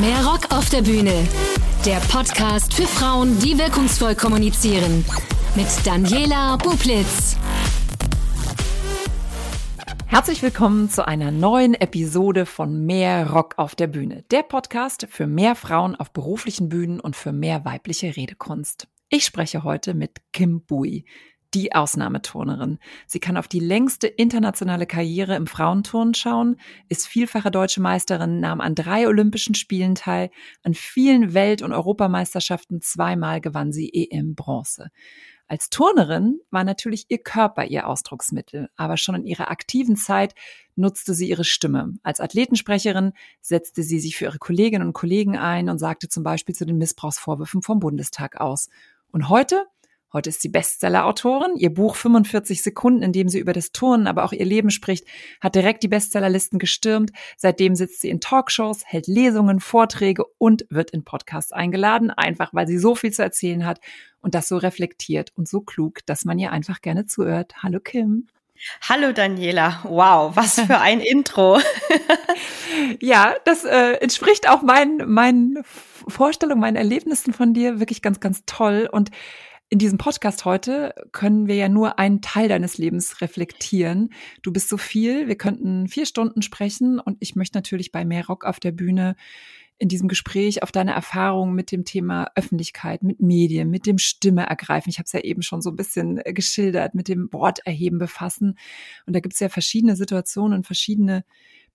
Mehr Rock auf der Bühne. Der Podcast für Frauen, die wirkungsvoll kommunizieren. Mit Daniela Bublitz. Herzlich willkommen zu einer neuen Episode von Mehr Rock auf der Bühne. Der Podcast für mehr Frauen auf beruflichen Bühnen und für mehr weibliche Redekunst. Ich spreche heute mit Kim Bui die Ausnahmeturnerin. Sie kann auf die längste internationale Karriere im Frauenturnen schauen, ist vielfache deutsche Meisterin, nahm an drei Olympischen Spielen teil, an vielen Welt- und Europameisterschaften zweimal gewann sie EM Bronze. Als Turnerin war natürlich ihr Körper ihr Ausdrucksmittel, aber schon in ihrer aktiven Zeit nutzte sie ihre Stimme. Als Athletensprecherin setzte sie sich für ihre Kolleginnen und Kollegen ein und sagte zum Beispiel zu den Missbrauchsvorwürfen vom Bundestag aus. Und heute Heute ist sie Bestseller-Autorin. Ihr Buch 45 Sekunden, in dem sie über das Turnen, aber auch ihr Leben spricht, hat direkt die Bestsellerlisten gestürmt. Seitdem sitzt sie in Talkshows, hält Lesungen, Vorträge und wird in Podcasts eingeladen, einfach weil sie so viel zu erzählen hat und das so reflektiert und so klug, dass man ihr einfach gerne zuhört. Hallo Kim. Hallo Daniela, wow, was für ein Intro. ja, das äh, entspricht auch meinen, meinen Vorstellungen, meinen Erlebnissen von dir wirklich ganz, ganz toll und in diesem Podcast heute können wir ja nur einen Teil deines Lebens reflektieren. Du bist so viel, wir könnten vier Stunden sprechen und ich möchte natürlich bei mehr Rock auf der Bühne in diesem Gespräch auf deine Erfahrungen mit dem Thema Öffentlichkeit, mit Medien, mit dem Stimme ergreifen. Ich habe es ja eben schon so ein bisschen geschildert, mit dem Worterheben befassen. Und da gibt es ja verschiedene Situationen und verschiedene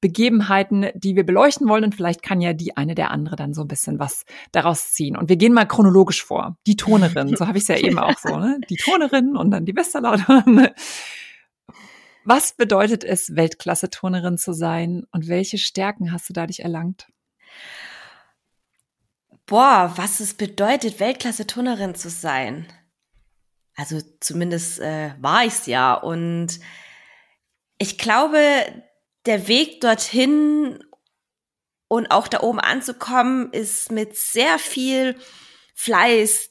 Begebenheiten, die wir beleuchten wollen. Und vielleicht kann ja die eine der andere dann so ein bisschen was daraus ziehen. Und wir gehen mal chronologisch vor. Die Tonerin, so habe ich es ja eben auch so, ne? Die Tonerin und dann die Bestsellerin. Was bedeutet es, Weltklasse-Turnerin zu sein und welche Stärken hast du dadurch erlangt? Boah, was es bedeutet, Weltklasse-Turnerin zu sein. Also zumindest äh, war ich's ja. Und ich glaube, der Weg dorthin und auch da oben anzukommen, ist mit sehr viel Fleiß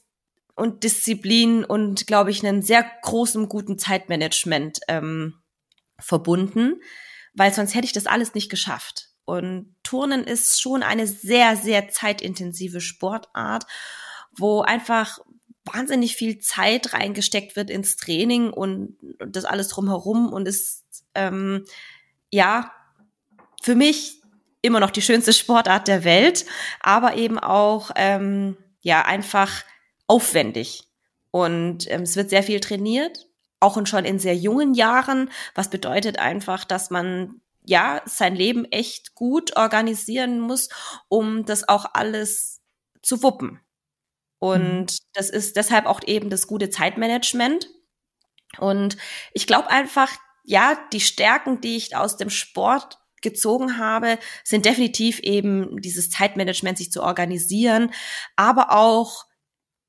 und Disziplin und, glaube ich, einem sehr großen, guten Zeitmanagement ähm, verbunden, weil sonst hätte ich das alles nicht geschafft. Und Turnen ist schon eine sehr, sehr zeitintensive Sportart, wo einfach wahnsinnig viel Zeit reingesteckt wird ins Training und, das alles drumherum und ist ähm, ja, für mich immer noch die schönste Sportart der Welt, aber eben auch, ähm, ja, einfach aufwendig. Und ähm, es wird sehr viel trainiert, auch schon in sehr jungen Jahren, was bedeutet einfach, dass man ja sein Leben echt gut organisieren muss, um das auch alles zu wuppen. Und mhm. das ist deshalb auch eben das gute Zeitmanagement. Und ich glaube einfach, ja, die Stärken, die ich aus dem Sport gezogen habe, sind definitiv eben dieses Zeitmanagement, sich zu organisieren, aber auch,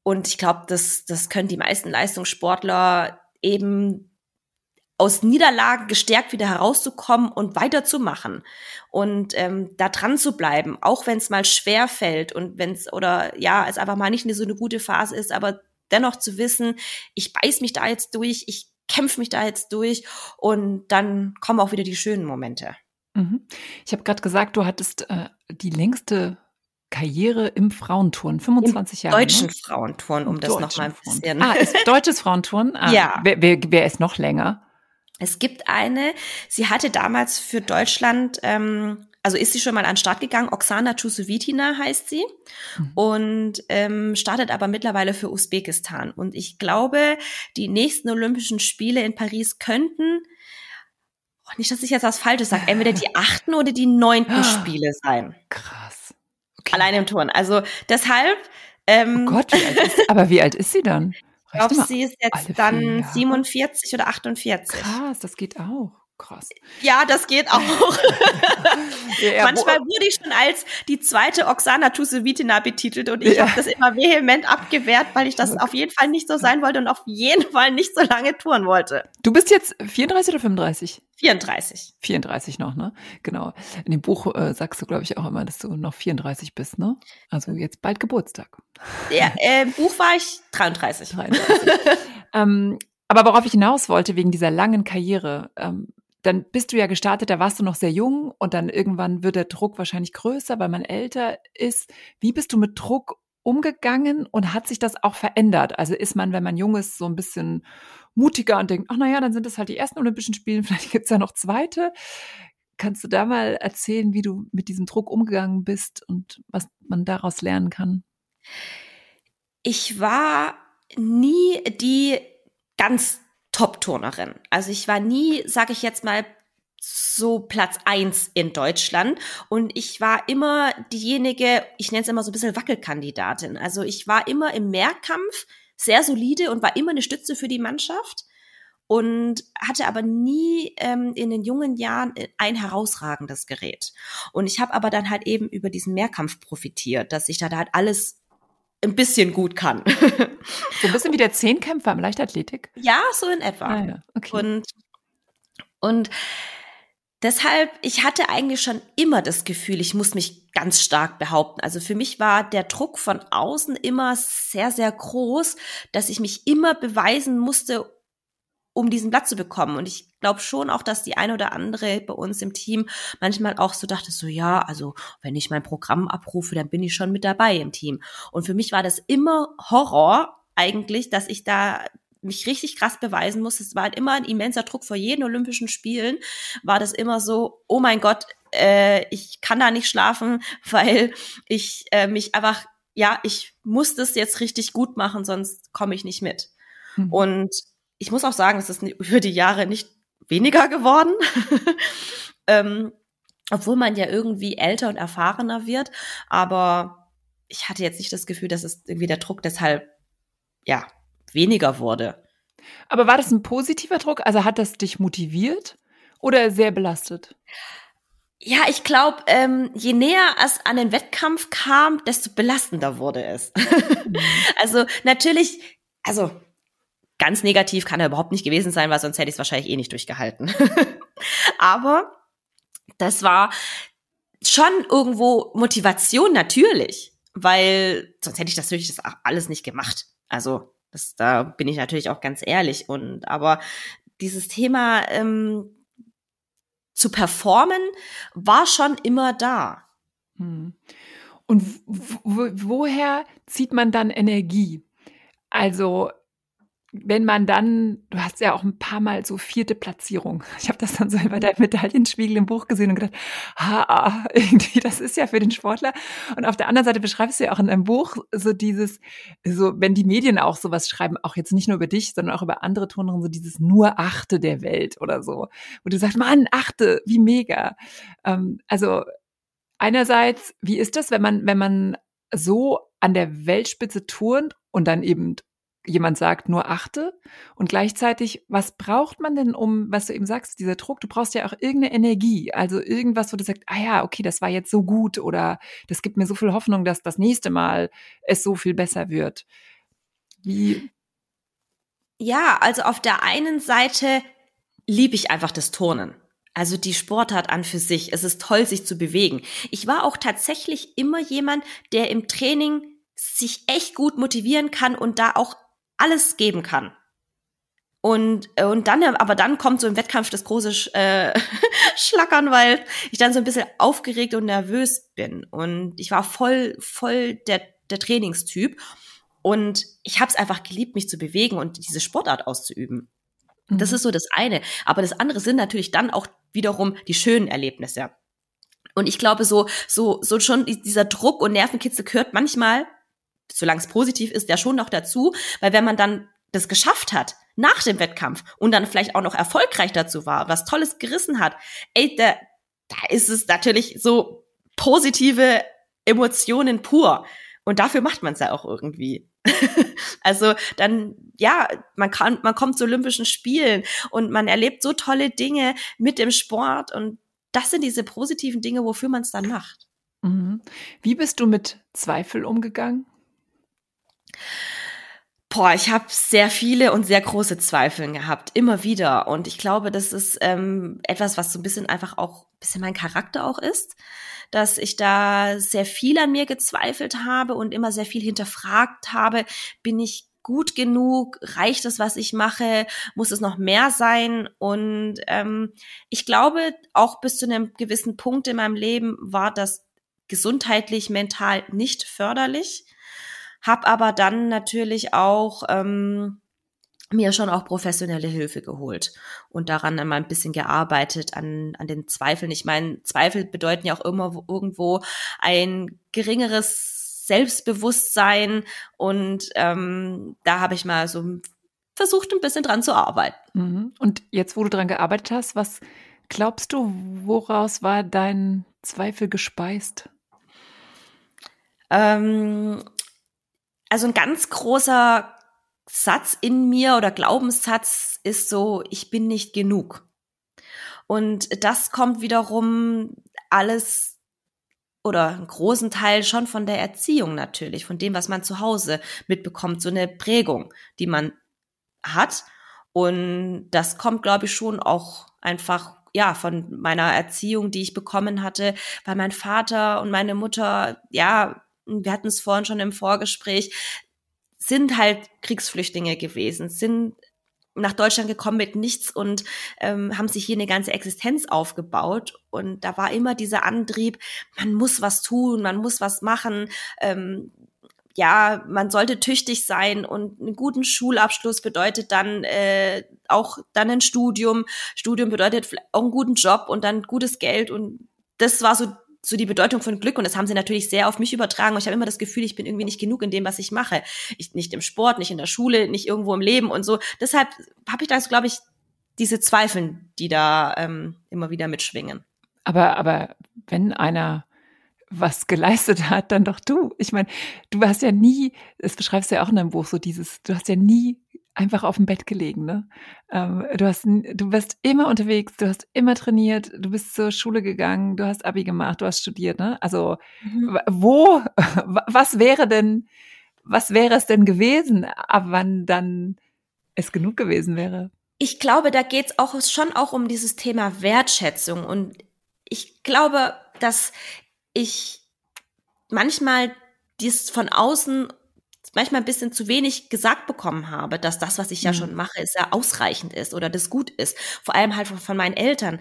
und ich glaube, das, das können die meisten Leistungssportler eben aus Niederlagen gestärkt wieder herauszukommen und weiterzumachen und ähm, da dran zu bleiben, auch wenn es mal schwer fällt und wenn es oder ja, es einfach mal nicht so eine gute Phase ist, aber dennoch zu wissen, ich beiß mich da jetzt durch, ich kämpfe mich da jetzt durch und dann kommen auch wieder die schönen Momente. Mhm. Ich habe gerade gesagt, du hattest äh, die längste Karriere im Frauenturn, 25 Im Jahre. Deutschen ne? Frauenturn, um Im das nochmal ein bisschen. Ah, ist deutsches Frauenturn? Ah, ja. Wer, wer, wer ist noch länger? Es gibt eine, sie hatte damals für Deutschland ähm, also ist sie schon mal an den Start gegangen. Oksana Chusovitina heißt sie mhm. und ähm, startet aber mittlerweile für Usbekistan. Und ich glaube, die nächsten Olympischen Spiele in Paris könnten, oh, nicht, dass ich jetzt was Falsches sage, entweder die achten oder die neunten Spiele sein. Krass. Okay. Allein im Turn. Also deshalb. Ähm, oh Gott, wie alt ist, aber wie alt ist sie dann? Ich glaube, sie ist jetzt dann 47 oder 48. Krass, das geht auch. Krass. Ja, das geht auch. ja, Manchmal wurde ich schon als die zweite Oksana Tusevitina betitelt und ich ja. habe das immer vehement abgewehrt, weil ich das auf jeden Fall nicht so sein wollte und auf jeden Fall nicht so lange touren wollte. Du bist jetzt 34 oder 35? 34. 34 noch, ne? Genau. In dem Buch äh, sagst du, glaube ich, auch immer, dass du noch 34 bist, ne? Also jetzt bald Geburtstag. Ja, äh, Buch war ich 33. 33. ähm, aber worauf ich hinaus wollte, wegen dieser langen Karriere, ähm, dann bist du ja gestartet, da warst du noch sehr jung und dann irgendwann wird der Druck wahrscheinlich größer, weil man älter ist. Wie bist du mit Druck umgegangen und hat sich das auch verändert? Also ist man, wenn man jung ist, so ein bisschen mutiger und denkt, ach naja, dann sind das halt die ersten Olympischen Spiele, vielleicht gibt's ja noch zweite. Kannst du da mal erzählen, wie du mit diesem Druck umgegangen bist und was man daraus lernen kann? Ich war nie die ganz Top-Turnerin. Also ich war nie, sage ich jetzt mal, so Platz eins in Deutschland. Und ich war immer diejenige, ich nenne es immer so ein bisschen Wackelkandidatin. Also ich war immer im Mehrkampf sehr solide und war immer eine Stütze für die Mannschaft und hatte aber nie ähm, in den jungen Jahren ein herausragendes Gerät. Und ich habe aber dann halt eben über diesen Mehrkampf profitiert, dass ich da halt alles ein bisschen gut kann. So ein bisschen wie der Zehnkämpfer im Leichtathletik? Ja, so in etwa. Ah, ja. okay. Und, und deshalb, ich hatte eigentlich schon immer das Gefühl, ich muss mich ganz stark behaupten. Also für mich war der Druck von außen immer sehr, sehr groß, dass ich mich immer beweisen musste, um diesen Platz zu bekommen. Und ich glaube schon auch, dass die eine oder andere bei uns im Team manchmal auch so dachte, so ja, also wenn ich mein Programm abrufe, dann bin ich schon mit dabei im Team. Und für mich war das immer Horror eigentlich, dass ich da mich richtig krass beweisen muss. Es war immer ein immenser Druck vor jeden Olympischen Spielen. War das immer so, oh mein Gott, äh, ich kann da nicht schlafen, weil ich äh, mich einfach, ja, ich muss das jetzt richtig gut machen, sonst komme ich nicht mit. Mhm. Und ich muss auch sagen, es ist über die Jahre nicht weniger geworden. ähm, obwohl man ja irgendwie älter und erfahrener wird. Aber ich hatte jetzt nicht das Gefühl, dass es irgendwie der Druck deshalb, ja, weniger wurde. Aber war das ein positiver Druck? Also hat das dich motiviert oder sehr belastet? Ja, ich glaube, ähm, je näher es an den Wettkampf kam, desto belastender wurde es. Mhm. also natürlich, also ganz negativ kann er überhaupt nicht gewesen sein, weil sonst hätte ich es wahrscheinlich eh nicht durchgehalten. Aber das war schon irgendwo Motivation natürlich, weil sonst hätte ich das natürlich das alles nicht gemacht. Also das, da bin ich natürlich auch ganz ehrlich. Und aber dieses Thema ähm, zu performen war schon immer da. Hm. Und woher zieht man dann Energie? Also wenn man dann, du hast ja auch ein paar Mal so vierte Platzierung. Ich habe das dann so über dein Medaillenspiegel im Buch gesehen und gedacht, ha, irgendwie, das ist ja für den Sportler. Und auf der anderen Seite beschreibst du ja auch in deinem Buch so dieses, so wenn die Medien auch sowas schreiben, auch jetzt nicht nur über dich, sondern auch über andere Turnerinnen, so dieses nur Achte der Welt oder so. Wo du sagst, Mann, Achte, wie mega. Ähm, also einerseits, wie ist das, wenn man, wenn man so an der Weltspitze turnt und dann eben jemand sagt, nur achte. Und gleichzeitig, was braucht man denn, um, was du eben sagst, dieser Druck, du brauchst ja auch irgendeine Energie, also irgendwas, wo du sagst, ah ja, okay, das war jetzt so gut oder das gibt mir so viel Hoffnung, dass das nächste Mal es so viel besser wird. Wie? Ja, also auf der einen Seite liebe ich einfach das Turnen. Also die Sportart an für sich. Es ist toll, sich zu bewegen. Ich war auch tatsächlich immer jemand, der im Training sich echt gut motivieren kann und da auch alles geben kann. Und, äh, und dann, aber dann kommt so im Wettkampf das große äh, Schlackern, weil ich dann so ein bisschen aufgeregt und nervös bin. Und ich war voll, voll der, der Trainingstyp. Und ich habe es einfach geliebt, mich zu bewegen und diese Sportart auszuüben. Mhm. Das ist so das eine. Aber das andere sind natürlich dann auch wiederum die schönen Erlebnisse. Und ich glaube, so, so, so schon dieser Druck und Nervenkitzel gehört manchmal solange es positiv ist, ja schon noch dazu, weil wenn man dann das geschafft hat nach dem Wettkampf und dann vielleicht auch noch erfolgreich dazu war, was Tolles gerissen hat, ey, da, da ist es natürlich so positive Emotionen pur. Und dafür macht man es ja auch irgendwie. also dann, ja, man kann, man kommt zu Olympischen Spielen und man erlebt so tolle Dinge mit dem Sport und das sind diese positiven Dinge, wofür man es dann macht. Mhm. Wie bist du mit Zweifel umgegangen? Boah, ich habe sehr viele und sehr große Zweifel gehabt, immer wieder. Und ich glaube, das ist ähm, etwas, was so ein bisschen einfach auch ein bisschen mein Charakter auch ist, dass ich da sehr viel an mir gezweifelt habe und immer sehr viel hinterfragt habe, bin ich gut genug? Reicht es, was ich mache? Muss es noch mehr sein? Und ähm, ich glaube, auch bis zu einem gewissen Punkt in meinem Leben war das gesundheitlich, mental nicht förderlich. Hab aber dann natürlich auch ähm, mir schon auch professionelle Hilfe geholt und daran mal ein bisschen gearbeitet an, an den Zweifeln. Ich meine, Zweifel bedeuten ja auch immer irgendwo ein geringeres Selbstbewusstsein und ähm, da habe ich mal so versucht, ein bisschen dran zu arbeiten. Mhm. Und jetzt, wo du dran gearbeitet hast, was glaubst du, woraus war dein Zweifel gespeist? Ähm, also ein ganz großer Satz in mir oder Glaubenssatz ist so, ich bin nicht genug. Und das kommt wiederum alles oder einen großen Teil schon von der Erziehung natürlich, von dem, was man zu Hause mitbekommt, so eine Prägung, die man hat. Und das kommt, glaube ich, schon auch einfach ja von meiner Erziehung, die ich bekommen hatte, weil mein Vater und meine Mutter, ja, wir hatten es vorhin schon im Vorgespräch, sind halt Kriegsflüchtlinge gewesen, sind nach Deutschland gekommen mit nichts und ähm, haben sich hier eine ganze Existenz aufgebaut. Und da war immer dieser Antrieb, man muss was tun, man muss was machen. Ähm, ja, man sollte tüchtig sein und einen guten Schulabschluss bedeutet dann äh, auch dann ein Studium. Studium bedeutet auch einen guten Job und dann gutes Geld und das war so so die Bedeutung von Glück und das haben sie natürlich sehr auf mich übertragen und ich habe immer das Gefühl, ich bin irgendwie nicht genug in dem, was ich mache. Ich, nicht im Sport, nicht in der Schule, nicht irgendwo im Leben und so. Deshalb habe ich da, so, glaube ich, diese Zweifeln, die da ähm, immer wieder mitschwingen. Aber, aber wenn einer was geleistet hat, dann doch du. Ich meine, du hast ja nie, das beschreibst du ja auch in deinem Buch, so dieses, du hast ja nie einfach auf dem Bett gelegen. Ne? Ähm, du, hast, du bist immer unterwegs, du hast immer trainiert, du bist zur Schule gegangen, du hast Abi gemacht, du hast studiert. Ne? Also mhm. wo, was wäre denn, was wäre es denn gewesen, ab wann dann es genug gewesen wäre? Ich glaube, da geht es auch schon auch um dieses Thema Wertschätzung. Und ich glaube, dass ich manchmal dies von außen manchmal ein bisschen zu wenig gesagt bekommen habe, dass das, was ich ja mhm. schon mache, ist ja ausreichend ist oder das gut ist. Vor allem halt von meinen Eltern.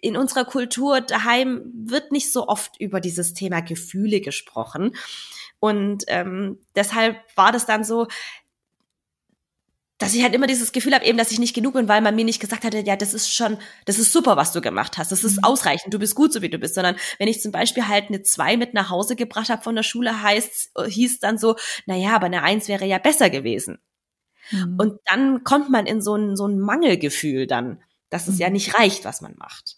In unserer Kultur daheim wird nicht so oft über dieses Thema Gefühle gesprochen. Und ähm, deshalb war das dann so, dass ich halt immer dieses Gefühl habe, eben, dass ich nicht genug bin, weil man mir nicht gesagt hatte, ja, das ist schon, das ist super, was du gemacht hast, das ist mhm. ausreichend, du bist gut, so wie du bist, sondern wenn ich zum Beispiel halt eine zwei mit nach Hause gebracht habe von der Schule, heißt, hieß dann so, na ja, aber eine eins wäre ja besser gewesen. Mhm. Und dann kommt man in so ein, so ein Mangelgefühl dann, dass es mhm. ja nicht reicht, was man macht.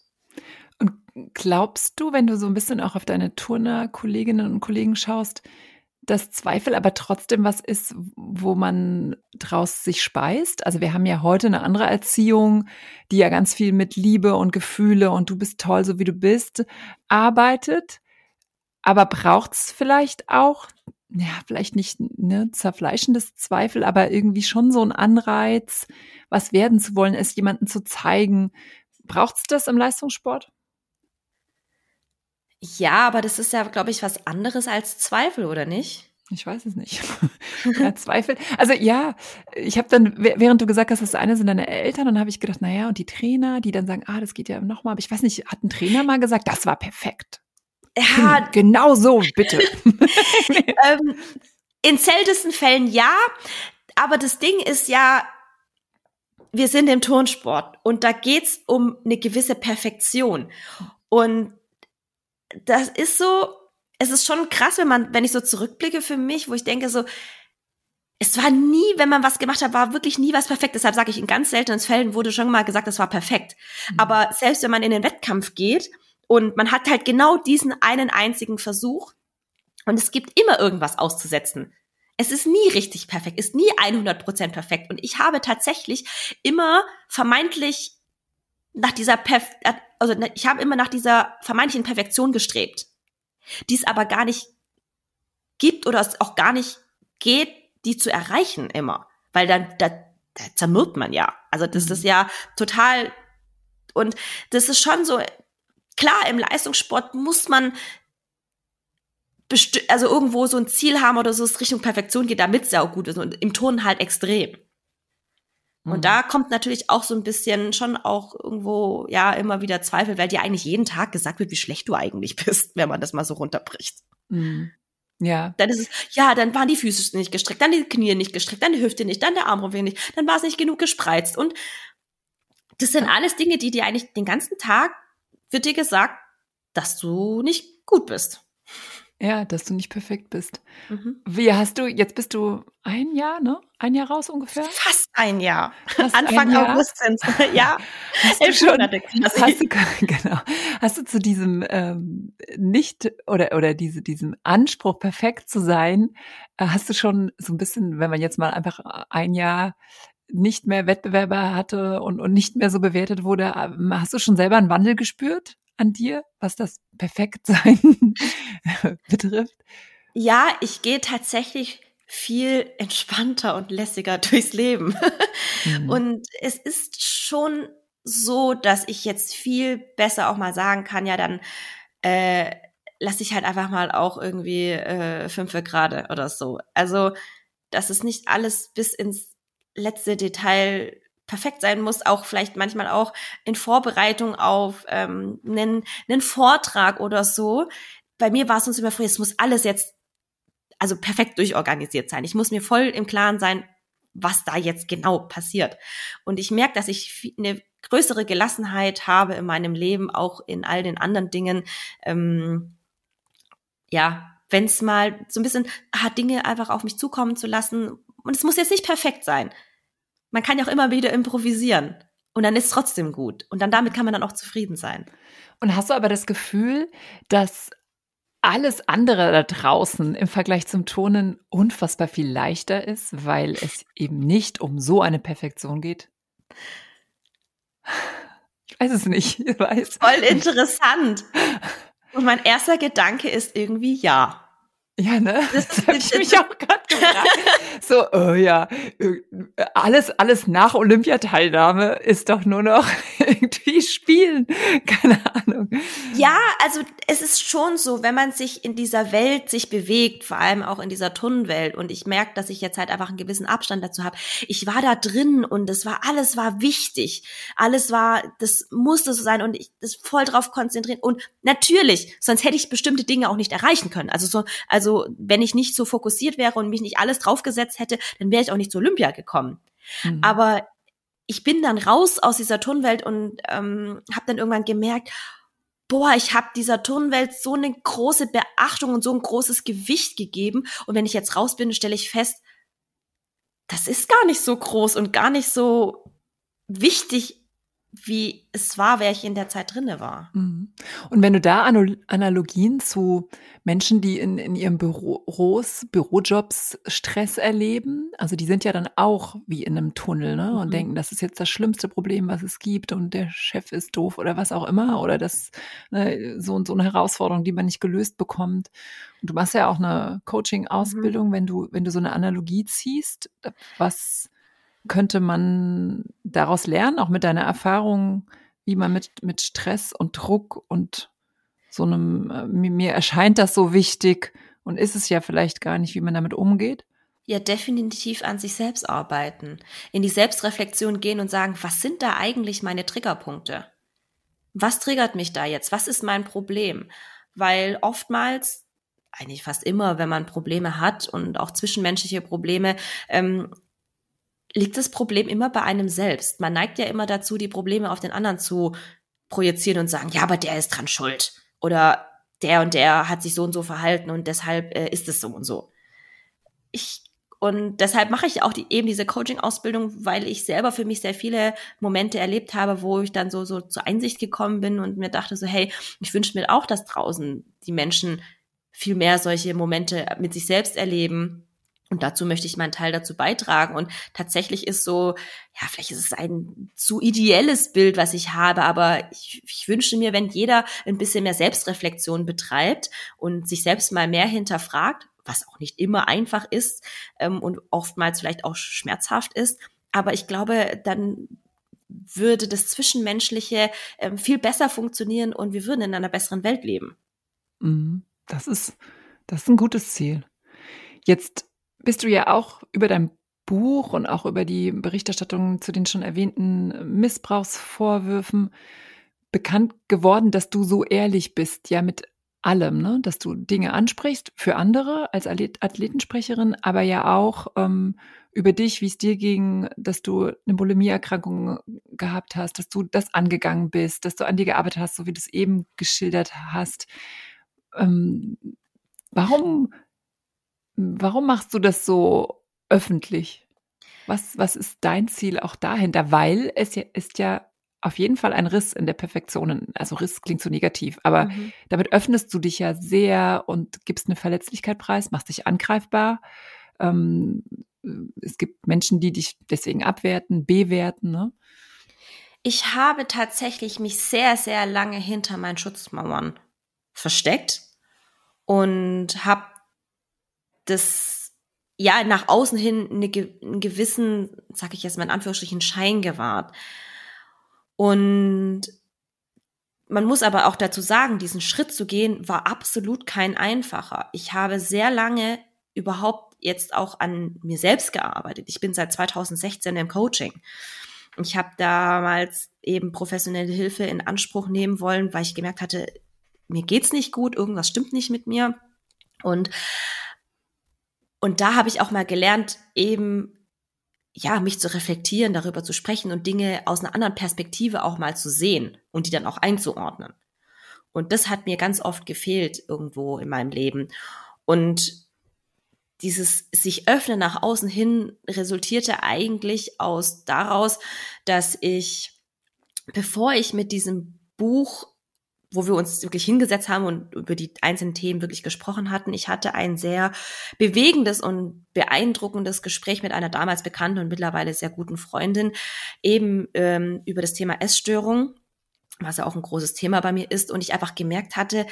Und glaubst du, wenn du so ein bisschen auch auf deine Turner-Kolleginnen und Kollegen schaust, dass Zweifel aber trotzdem was ist, wo man draus sich speist. Also wir haben ja heute eine andere Erziehung, die ja ganz viel mit Liebe und Gefühle und du bist toll, so wie du bist, arbeitet. Aber braucht's vielleicht auch, ja, vielleicht nicht ne, zerfleischendes Zweifel, aber irgendwie schon so ein Anreiz, was werden zu wollen, es jemanden zu zeigen. Braucht's das im Leistungssport? Ja, aber das ist ja, glaube ich, was anderes als Zweifel, oder nicht? Ich weiß es nicht. ja, Zweifel. Also ja, ich habe dann, während du gesagt hast, das eine sind deine Eltern, dann habe ich gedacht, naja, und die Trainer, die dann sagen, ah, das geht ja nochmal. Aber ich weiß nicht, hat ein Trainer mal gesagt, das war perfekt. Ja, hm, genau so, bitte. ähm, in seltensten Fällen ja, aber das Ding ist ja, wir sind im Turnsport und da geht's um eine gewisse Perfektion. Und das ist so, es ist schon krass, wenn man, wenn ich so zurückblicke für mich, wo ich denke so, es war nie, wenn man was gemacht hat, war wirklich nie was perfekt. Deshalb sage ich, in ganz seltenen Fällen wurde schon mal gesagt, das war perfekt. Mhm. Aber selbst wenn man in den Wettkampf geht und man hat halt genau diesen einen einzigen Versuch und es gibt immer irgendwas auszusetzen. Es ist nie richtig perfekt, ist nie 100% perfekt. Und ich habe tatsächlich immer vermeintlich nach dieser Perf also ne, ich habe immer nach dieser vermeintlichen Perfektion gestrebt, die es aber gar nicht gibt oder es auch gar nicht geht, die zu erreichen immer, weil dann da, da zermürbt man ja. Also das ist mhm. ja total und das ist schon so klar im Leistungssport muss man also irgendwo so ein Ziel haben oder so, es Richtung Perfektion geht, damit es ja auch gut ist. Und im Turnen halt extrem. Und mhm. da kommt natürlich auch so ein bisschen schon auch irgendwo, ja, immer wieder Zweifel, weil dir eigentlich jeden Tag gesagt wird, wie schlecht du eigentlich bist, wenn man das mal so runterbricht. Mhm. Ja. Dann ist es, ja, dann waren die Füße nicht gestreckt, dann die Knie nicht gestreckt, dann die Hüfte nicht, dann der Armrumpf nicht, dann war es nicht genug gespreizt. Und das sind alles Dinge, die dir eigentlich den ganzen Tag wird dir gesagt, dass du nicht gut bist. Ja, dass du nicht perfekt bist. Mhm. Wie hast du, jetzt bist du ein Jahr, ne? Ein Jahr raus ungefähr? Fast ein Jahr. Fast Anfang ein Jahr? August sind Ja, hast elf Monate Hast du, genau. Hast du zu diesem ähm, nicht oder, oder diese, diesem Anspruch, perfekt zu sein, äh, hast du schon so ein bisschen, wenn man jetzt mal einfach ein Jahr nicht mehr Wettbewerber hatte und, und nicht mehr so bewertet wurde, ähm, hast du schon selber einen Wandel gespürt? An dir, was das Perfektsein betrifft? Ja, ich gehe tatsächlich viel entspannter und lässiger durchs Leben. Mhm. Und es ist schon so, dass ich jetzt viel besser auch mal sagen kann, ja, dann äh, lasse ich halt einfach mal auch irgendwie äh, fünfe gerade oder so. Also, dass es nicht alles bis ins letzte Detail perfekt sein muss, auch vielleicht manchmal auch in Vorbereitung auf ähm, einen, einen Vortrag oder so. Bei mir war es uns immer früher, es muss alles jetzt also perfekt durchorganisiert sein. Ich muss mir voll im Klaren sein, was da jetzt genau passiert. Und ich merke, dass ich eine größere Gelassenheit habe in meinem Leben, auch in all den anderen Dingen. Ähm, ja, wenn es mal so ein bisschen hat, Dinge einfach auf mich zukommen zu lassen. Und es muss jetzt nicht perfekt sein man kann ja auch immer wieder improvisieren. Und dann ist es trotzdem gut. Und dann damit kann man dann auch zufrieden sein. Und hast du aber das Gefühl, dass alles andere da draußen im Vergleich zum Tonen unfassbar viel leichter ist, weil es eben nicht um so eine Perfektion geht? Ich weiß es nicht. Ich weiß. Voll interessant. Und mein erster Gedanke ist irgendwie ja. Ja, ne? Das, das habe ich mich auch gerade gefragt. so, oh ja, alles, alles nach Olympiateilnahme ist doch nur noch irgendwie spielen. Keine Ahnung. Ja, also es ist schon so, wenn man sich in dieser Welt sich bewegt, vor allem auch in dieser Tunnelwelt, und ich merke, dass ich jetzt halt einfach einen gewissen Abstand dazu habe. Ich war da drin und es war, alles war wichtig. Alles war, das musste so sein und ich das voll drauf konzentrieren. Und natürlich, sonst hätte ich bestimmte Dinge auch nicht erreichen können. Also so, also wenn ich nicht so fokussiert wäre und mich nicht alles draufgesetzt hätte, dann wäre ich auch nicht zu Olympia gekommen. Mhm. Aber ich bin dann raus aus dieser Turnwelt und ähm, habe dann irgendwann gemerkt, boah, ich habe dieser Turnwelt so eine große Beachtung und so ein großes Gewicht gegeben. Und wenn ich jetzt raus bin, stelle ich fest, das ist gar nicht so groß und gar nicht so wichtig, wie es war, wer ich in der Zeit drinne war. Mhm. Und wenn du da Analogien zu Menschen, die in, in ihren Büros, Bürojobs Stress erleben, also die sind ja dann auch wie in einem Tunnel ne? und mhm. denken, das ist jetzt das schlimmste Problem, was es gibt und der Chef ist doof oder was auch immer oder das ne, so und so eine Herausforderung, die man nicht gelöst bekommt. Und du machst ja auch eine Coaching-Ausbildung, mhm. wenn du wenn du so eine Analogie ziehst, was könnte man daraus lernen, auch mit deiner Erfahrung, wie man mit, mit Stress und Druck und so einem, äh, mir erscheint das so wichtig und ist es ja vielleicht gar nicht, wie man damit umgeht? Ja, definitiv an sich selbst arbeiten, in die Selbstreflexion gehen und sagen, was sind da eigentlich meine Triggerpunkte? Was triggert mich da jetzt? Was ist mein Problem? Weil oftmals, eigentlich fast immer, wenn man Probleme hat und auch zwischenmenschliche Probleme, ähm, liegt das Problem immer bei einem selbst. Man neigt ja immer dazu, die Probleme auf den anderen zu projizieren und sagen, ja, aber der ist dran schuld. Oder der und der hat sich so und so verhalten und deshalb äh, ist es so und so. Ich und deshalb mache ich auch die, eben diese Coaching-Ausbildung, weil ich selber für mich sehr viele Momente erlebt habe, wo ich dann so, so zur Einsicht gekommen bin und mir dachte so, hey, ich wünsche mir auch, dass draußen die Menschen viel mehr solche Momente mit sich selbst erleben und dazu möchte ich meinen Teil dazu beitragen. Und tatsächlich ist so, ja, vielleicht ist es ein zu ideelles Bild, was ich habe, aber ich, ich wünsche mir, wenn jeder ein bisschen mehr Selbstreflexion betreibt und sich selbst mal mehr hinterfragt, was auch nicht immer einfach ist ähm, und oftmals vielleicht auch schmerzhaft ist. Aber ich glaube, dann würde das Zwischenmenschliche ähm, viel besser funktionieren und wir würden in einer besseren Welt leben. Mhm. Das ist Das ist ein gutes Ziel. Jetzt bist du ja auch über dein Buch und auch über die Berichterstattung zu den schon erwähnten Missbrauchsvorwürfen bekannt geworden, dass du so ehrlich bist, ja, mit allem, ne? dass du Dinge ansprichst für andere als Athletensprecherin, aber ja auch ähm, über dich, wie es dir ging, dass du eine Bulimieerkrankung gehabt hast, dass du das angegangen bist, dass du an dir gearbeitet hast, so wie du es eben geschildert hast. Ähm, warum, warum machst du das so öffentlich? Was, was ist dein Ziel auch dahinter? Weil es ja, ist ja auf jeden Fall ein Riss in der Perfektion. Also Riss klingt so negativ, aber mhm. damit öffnest du dich ja sehr und gibst eine Verletzlichkeit preis, machst dich angreifbar. Ähm, es gibt Menschen, die dich deswegen abwerten, bewerten. Ne? Ich habe tatsächlich mich sehr, sehr lange hinter meinen Schutzmauern versteckt und habe das ja nach außen hin eine, einen gewissen, sag ich jetzt mal in Anführungsstrichen, Schein gewahrt. Und man muss aber auch dazu sagen, diesen Schritt zu gehen, war absolut kein einfacher. Ich habe sehr lange überhaupt jetzt auch an mir selbst gearbeitet. Ich bin seit 2016 im Coaching. Ich habe damals eben professionelle Hilfe in Anspruch nehmen wollen, weil ich gemerkt hatte, mir geht's nicht gut, irgendwas stimmt nicht mit mir. Und und da habe ich auch mal gelernt, eben ja, mich zu reflektieren, darüber zu sprechen und Dinge aus einer anderen Perspektive auch mal zu sehen und die dann auch einzuordnen. Und das hat mir ganz oft gefehlt irgendwo in meinem Leben. Und dieses sich öffnen nach außen hin resultierte eigentlich aus daraus, dass ich, bevor ich mit diesem Buch wo wir uns wirklich hingesetzt haben und über die einzelnen Themen wirklich gesprochen hatten. Ich hatte ein sehr bewegendes und beeindruckendes Gespräch mit einer damals bekannten und mittlerweile sehr guten Freundin eben ähm, über das Thema Essstörung, was ja auch ein großes Thema bei mir ist. Und ich einfach gemerkt hatte,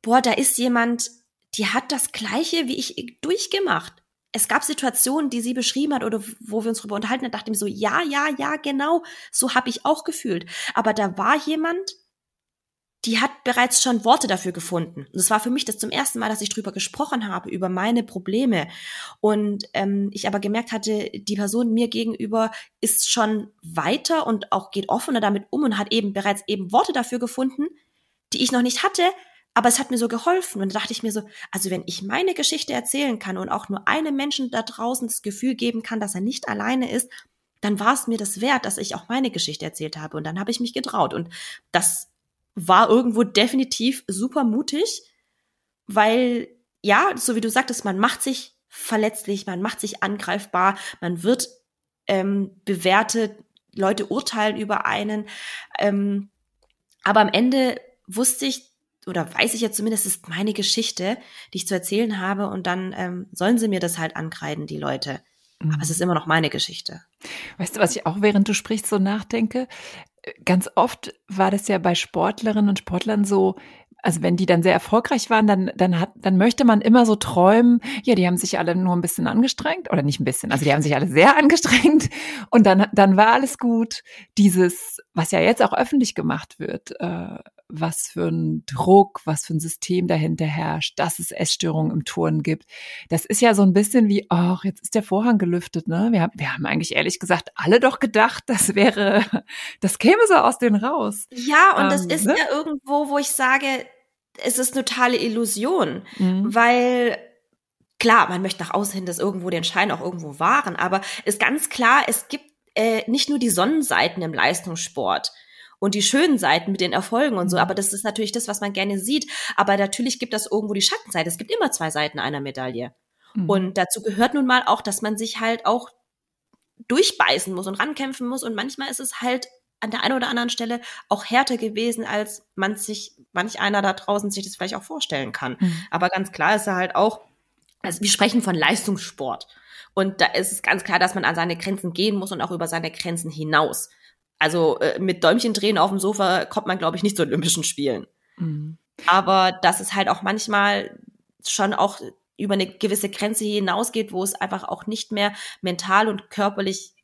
boah, da ist jemand, die hat das Gleiche wie ich durchgemacht es gab Situationen, die sie beschrieben hat oder wo wir uns darüber unterhalten, da dachte ich mir so, ja, ja, ja, genau, so habe ich auch gefühlt. Aber da war jemand, die hat bereits schon Worte dafür gefunden. Und es war für mich das zum ersten Mal, dass ich drüber gesprochen habe, über meine Probleme. Und ähm, ich aber gemerkt hatte, die Person mir gegenüber ist schon weiter und auch geht offener damit um und hat eben bereits eben Worte dafür gefunden, die ich noch nicht hatte, aber es hat mir so geholfen. Und da dachte ich mir so, also wenn ich meine Geschichte erzählen kann und auch nur einem Menschen da draußen das Gefühl geben kann, dass er nicht alleine ist, dann war es mir das wert, dass ich auch meine Geschichte erzählt habe. Und dann habe ich mich getraut. Und das war irgendwo definitiv super mutig, weil ja, so wie du sagtest, man macht sich verletzlich, man macht sich angreifbar, man wird ähm, bewertet, Leute urteilen über einen. Ähm, aber am Ende wusste ich oder weiß ich jetzt zumindest, es ist meine Geschichte, die ich zu erzählen habe und dann ähm, sollen sie mir das halt ankreiden, die Leute. Aber es mhm. ist immer noch meine Geschichte. Weißt du, was ich auch während du sprichst so nachdenke? Ganz oft war das ja bei Sportlerinnen und Sportlern so, also wenn die dann sehr erfolgreich waren, dann, dann hat, dann möchte man immer so träumen, ja, die haben sich alle nur ein bisschen angestrengt oder nicht ein bisschen, also die haben sich alle sehr angestrengt und dann, dann war alles gut. Dieses, was ja jetzt auch öffentlich gemacht wird, äh, was für ein Druck, was für ein System dahinter herrscht, dass es Essstörungen im Turnen gibt. Das ist ja so ein bisschen wie, ach, jetzt ist der Vorhang gelüftet, ne? Wir haben, wir haben eigentlich ehrlich gesagt alle doch gedacht, das wäre, das käme so aus denen raus. Ja, und ähm, das ist ne? ja irgendwo, wo ich sage, es ist totale Illusion, mhm. weil klar, man möchte nach außen hin, dass irgendwo den Schein auch irgendwo wahren, aber ist ganz klar, es gibt äh, nicht nur die Sonnenseiten im Leistungssport und die schönen Seiten mit den Erfolgen und so. Mhm. Aber das ist natürlich das, was man gerne sieht. Aber natürlich gibt das irgendwo die Schattenseite. Es gibt immer zwei Seiten einer Medaille. Mhm. Und dazu gehört nun mal auch, dass man sich halt auch durchbeißen muss und rankämpfen muss. Und manchmal ist es halt an der einen oder anderen Stelle auch härter gewesen, als man sich, manch einer da draußen sich das vielleicht auch vorstellen kann. Mhm. Aber ganz klar ist er halt auch, also wir sprechen von Leistungssport. Und da ist es ganz klar, dass man an seine Grenzen gehen muss und auch über seine Grenzen hinaus. Also äh, mit Däumchen drehen auf dem Sofa kommt man, glaube ich, nicht zu Olympischen Spielen. Mhm. Aber dass es halt auch manchmal schon auch über eine gewisse Grenze hinausgeht, wo es einfach auch nicht mehr mental und körperlich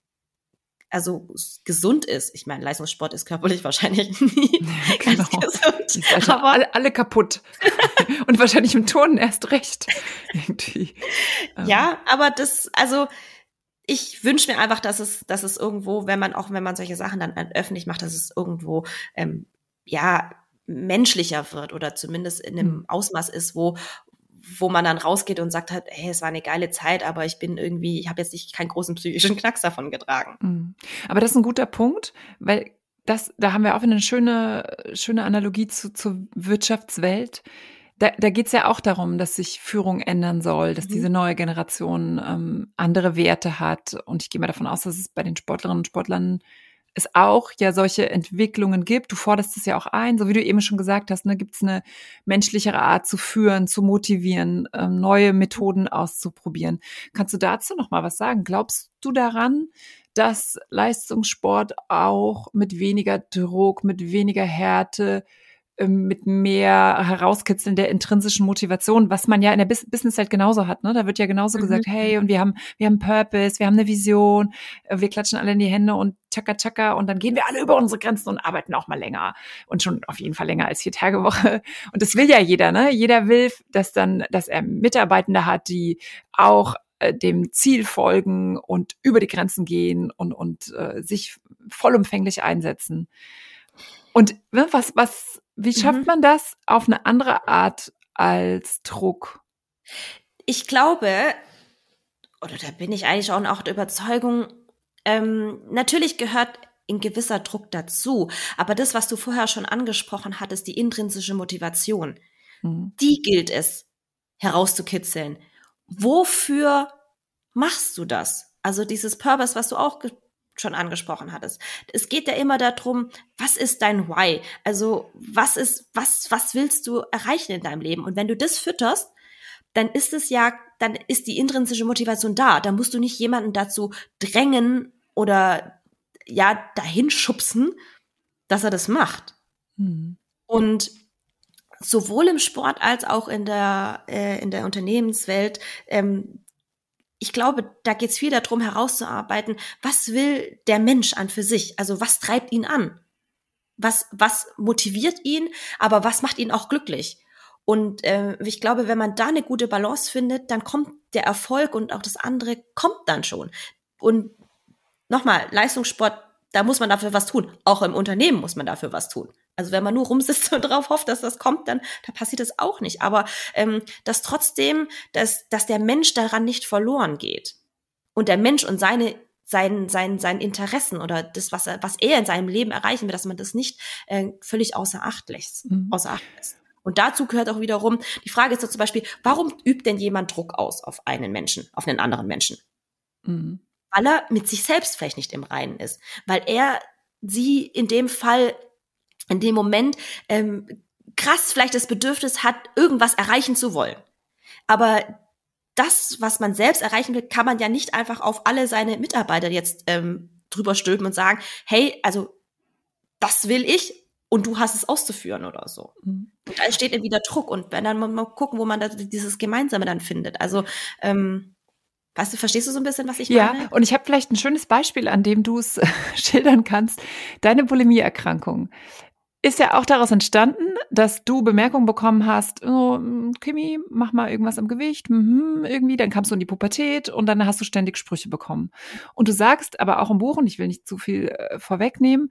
also gesund ist. Ich meine, Leistungssport ist körperlich wahrscheinlich nie genau. ganz gesund. Aber alle, alle kaputt. Und wahrscheinlich im Turnen erst recht. Irgendwie. Ja, aber das, also ich wünsche mir einfach, dass es, dass es irgendwo, wenn man auch, wenn man solche Sachen dann öffentlich macht, dass es irgendwo ähm, ja menschlicher wird oder zumindest in einem mhm. Ausmaß ist, wo wo man dann rausgeht und sagt halt, hey, es war eine geile Zeit, aber ich bin irgendwie, ich habe jetzt nicht keinen großen psychischen Knacks davon getragen. Mhm. Aber das ist ein guter Punkt, weil das, da haben wir auch eine schöne, schöne Analogie zu, zur Wirtschaftswelt. Da, da geht es ja auch darum, dass sich Führung ändern soll, dass mhm. diese neue Generation ähm, andere Werte hat. Und ich gehe mal davon aus, dass es bei den Sportlerinnen und Sportlern es auch ja solche Entwicklungen gibt. Du forderst es ja auch ein, so wie du eben schon gesagt hast, ne, gibt es eine menschlichere Art zu führen, zu motivieren, ähm, neue Methoden auszuprobieren. Kannst du dazu noch mal was sagen? Glaubst du daran, dass Leistungssport auch mit weniger Druck, mit weniger Härte, mit mehr Herauskitzeln der intrinsischen Motivation, was man ja in der Businesswelt genauso hat. Ne? Da wird ja genauso mhm. gesagt, hey, und wir haben, wir haben Purpose, wir haben eine Vision, äh, wir klatschen alle in die Hände und tschakka tschakka und dann gehen wir alle über unsere Grenzen und arbeiten auch mal länger und schon auf jeden Fall länger als vier Tage Woche. Und das will ja jeder, ne? Jeder will, dass dann, dass er Mitarbeitende hat, die auch äh, dem Ziel folgen und über die Grenzen gehen und, und äh, sich vollumfänglich einsetzen. Und ne, was, was wie schafft mhm. man das auf eine andere Art als Druck? Ich glaube, oder da bin ich eigentlich auch noch der Überzeugung, ähm, natürlich gehört ein gewisser Druck dazu. Aber das, was du vorher schon angesprochen hattest, die intrinsische Motivation, mhm. die gilt es herauszukitzeln. Wofür machst du das? Also dieses Purpose, was du auch schon angesprochen hattest. Es geht ja immer darum, was ist dein Why? Also, was ist, was, was willst du erreichen in deinem Leben? Und wenn du das fütterst, dann ist es ja, dann ist die intrinsische Motivation da. Da musst du nicht jemanden dazu drängen oder ja, dahin schubsen, dass er das macht. Mhm. Und sowohl im Sport als auch in der, äh, in der Unternehmenswelt ähm, ich glaube, da geht es viel darum, herauszuarbeiten, was will der Mensch an für sich? Also was treibt ihn an? Was, was motiviert ihn, aber was macht ihn auch glücklich? Und äh, ich glaube, wenn man da eine gute Balance findet, dann kommt der Erfolg und auch das andere kommt dann schon. Und nochmal, Leistungssport, da muss man dafür was tun. Auch im Unternehmen muss man dafür was tun. Also wenn man nur rumsitzt und darauf hofft, dass das kommt, dann, dann passiert das auch nicht. Aber ähm, dass trotzdem, dass, dass der Mensch daran nicht verloren geht. Und der Mensch und seine sein, sein, sein Interessen oder das, was er, was er in seinem Leben erreichen will, dass man das nicht äh, völlig außer Acht lässt. Mhm. Außer Acht lässt. Und dazu gehört auch wiederum, die Frage ist doch zum Beispiel, warum übt denn jemand Druck aus auf einen Menschen, auf einen anderen Menschen? Mhm. Weil er mit sich selbst vielleicht nicht im Reinen ist. Weil er sie in dem Fall in dem Moment ähm, krass vielleicht das Bedürfnis hat, irgendwas erreichen zu wollen. Aber das, was man selbst erreichen will, kann man ja nicht einfach auf alle seine Mitarbeiter jetzt ähm, drüber stülpen und sagen, hey, also das will ich und du hast es auszuführen oder so. Mhm. Da entsteht dann wieder Druck und wenn dann mal gucken, wo man da dieses Gemeinsame dann findet. Also ähm, Weißt du, verstehst du so ein bisschen, was ich meine? Ja, und ich habe vielleicht ein schönes Beispiel, an dem du es schildern kannst. Deine Bulimieerkrankung ist ja auch daraus entstanden, dass du Bemerkungen bekommen hast, oh, Kimi, mach mal irgendwas am Gewicht, mhm, irgendwie, dann kamst du in die Pubertät und dann hast du ständig Sprüche bekommen. Und du sagst aber auch im Buch, und ich will nicht zu viel äh, vorwegnehmen,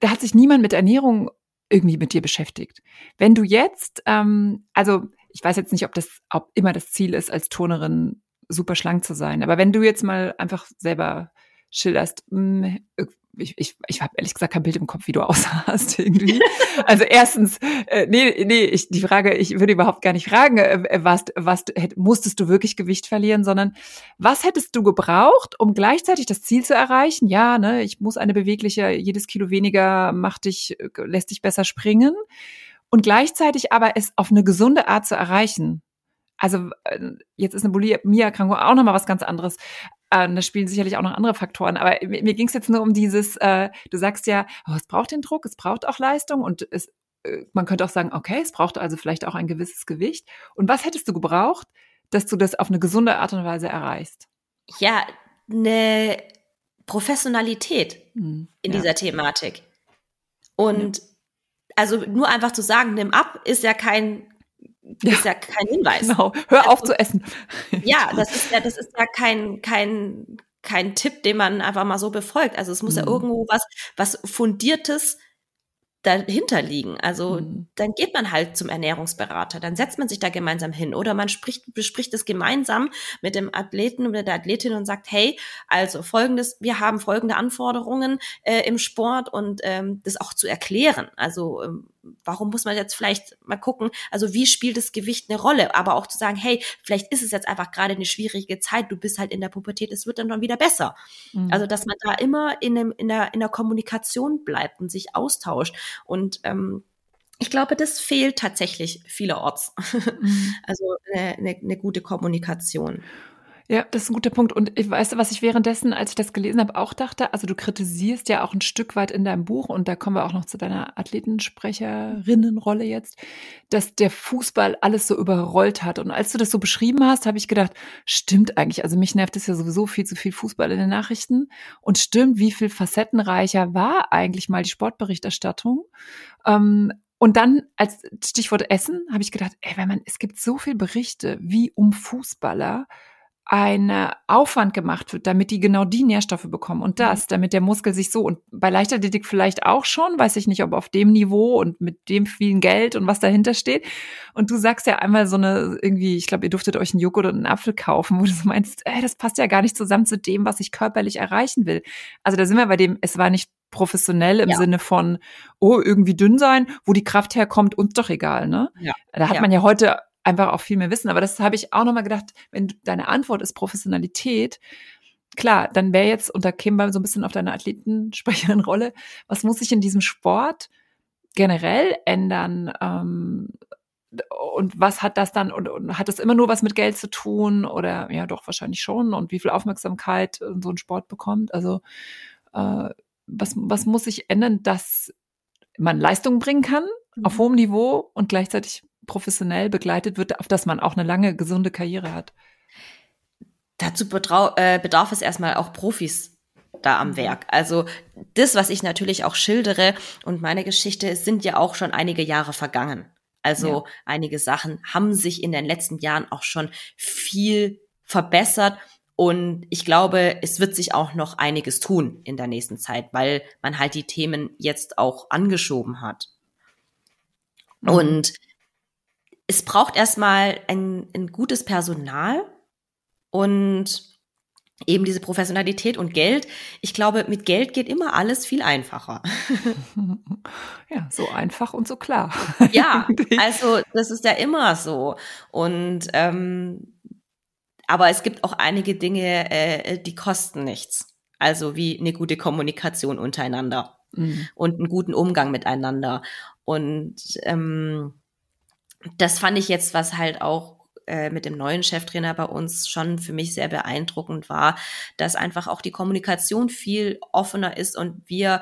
da hat sich niemand mit Ernährung irgendwie mit dir beschäftigt. Wenn du jetzt, ähm, also ich weiß jetzt nicht, ob das ob immer das Ziel ist, als Turnerin super schlank zu sein, aber wenn du jetzt mal einfach selber schilderst, mh, ich, ich, ich habe ehrlich gesagt kein Bild im Kopf, wie du aussahst irgendwie. Also erstens, äh, nee, nee, ich, die Frage, ich würde überhaupt gar nicht fragen, äh, was, was hätt, musstest du wirklich Gewicht verlieren, sondern was hättest du gebraucht, um gleichzeitig das Ziel zu erreichen? Ja, ne, ich muss eine bewegliche, jedes Kilo weniger macht dich, äh, lässt dich besser springen und gleichzeitig aber es auf eine gesunde Art zu erreichen. Also äh, jetzt ist eine Bulimie-Erkrankung auch nochmal was ganz anderes. Äh, da spielen sicherlich auch noch andere Faktoren. Aber mir, mir ging es jetzt nur um dieses, äh, du sagst ja, oh, es braucht den Druck, es braucht auch Leistung und es, äh, man könnte auch sagen, okay, es braucht also vielleicht auch ein gewisses Gewicht. Und was hättest du gebraucht, dass du das auf eine gesunde Art und Weise erreichst? Ja, eine Professionalität hm, in ja. dieser Thematik. Und ja. also nur einfach zu sagen, nimm ab, ist ja kein ist ja, ja kein Hinweis. Genau. Hör also, auf zu essen. Ja, das ist ja, das ist ja kein, kein, kein Tipp, den man einfach mal so befolgt. Also es muss mhm. ja irgendwo was, was fundiertes dahinter liegen. Also mhm. dann geht man halt zum Ernährungsberater, dann setzt man sich da gemeinsam hin oder man spricht, bespricht es gemeinsam mit dem Athleten oder der Athletin und sagt, hey, also folgendes, wir haben folgende Anforderungen äh, im Sport und ähm, das auch zu erklären. Also ähm, warum muss man jetzt vielleicht mal gucken, also wie spielt das Gewicht eine Rolle, aber auch zu sagen, hey, vielleicht ist es jetzt einfach gerade eine schwierige Zeit, du bist halt in der Pubertät, es wird dann dann wieder besser. Mhm. Also, dass man da immer in, einem, in, der, in der Kommunikation bleibt und sich austauscht und ähm, ich glaube, das fehlt tatsächlich vielerorts. Mhm. Also eine, eine, eine gute Kommunikation. Ja, das ist ein guter Punkt. Und ich weiß, was ich währenddessen, als ich das gelesen habe, auch dachte, also du kritisierst ja auch ein Stück weit in deinem Buch, und da kommen wir auch noch zu deiner Athletensprecherinnenrolle jetzt, dass der Fußball alles so überrollt hat. Und als du das so beschrieben hast, habe ich gedacht, stimmt eigentlich. Also mich nervt es ja sowieso viel zu viel Fußball in den Nachrichten. Und stimmt, wie viel facettenreicher war eigentlich mal die Sportberichterstattung? Ähm, und dann als Stichwort Essen habe ich gedacht, ey, wenn man, es gibt so viel Berichte, wie um Fußballer ein Aufwand gemacht wird, damit die genau die Nährstoffe bekommen und das, mhm. damit der Muskel sich so und bei Leichtathletik vielleicht auch schon, weiß ich nicht, ob auf dem Niveau und mit dem vielen Geld und was dahinter steht. Und du sagst ja einmal so eine irgendwie, ich glaube, ihr durftet euch einen Joghurt und einen Apfel kaufen, wo du so meinst, ey, das passt ja gar nicht zusammen zu dem, was ich körperlich erreichen will. Also da sind wir bei dem, es war nicht professionell im ja. Sinne von, oh, irgendwie dünn sein, wo die Kraft herkommt, uns doch egal, ne? Ja. Da hat ja. man ja heute einfach auch viel mehr wissen. Aber das habe ich auch nochmal gedacht, wenn deine Antwort ist Professionalität, klar, dann wäre jetzt, und da käme wir so ein bisschen auf deine Athletensprecherin-Rolle, was muss sich in diesem Sport generell ändern? Ähm, und was hat das dann, und, und, hat das immer nur was mit Geld zu tun? Oder ja, doch, wahrscheinlich schon. Und wie viel Aufmerksamkeit so ein Sport bekommt? Also, äh, was, was muss sich ändern, dass man Leistungen bringen kann auf mhm. hohem Niveau und gleichzeitig professionell begleitet wird, auf das man auch eine lange gesunde Karriere hat? Dazu äh, bedarf es erstmal auch Profis da am mhm. Werk. Also das, was ich natürlich auch schildere und meine Geschichte, es sind ja auch schon einige Jahre vergangen. Also ja. einige Sachen haben sich in den letzten Jahren auch schon viel verbessert. Und ich glaube, es wird sich auch noch einiges tun in der nächsten Zeit, weil man halt die Themen jetzt auch angeschoben hat. Mhm. Und es braucht erstmal ein, ein gutes Personal und eben diese Professionalität und Geld. Ich glaube, mit Geld geht immer alles viel einfacher. Ja, so einfach und so klar. Ja, also das ist ja immer so. Und ähm, aber es gibt auch einige Dinge, äh, die kosten nichts. Also wie eine gute Kommunikation untereinander mhm. und einen guten Umgang miteinander. Und ähm, das fand ich jetzt, was halt auch äh, mit dem neuen Cheftrainer bei uns schon für mich sehr beeindruckend war, dass einfach auch die Kommunikation viel offener ist und wir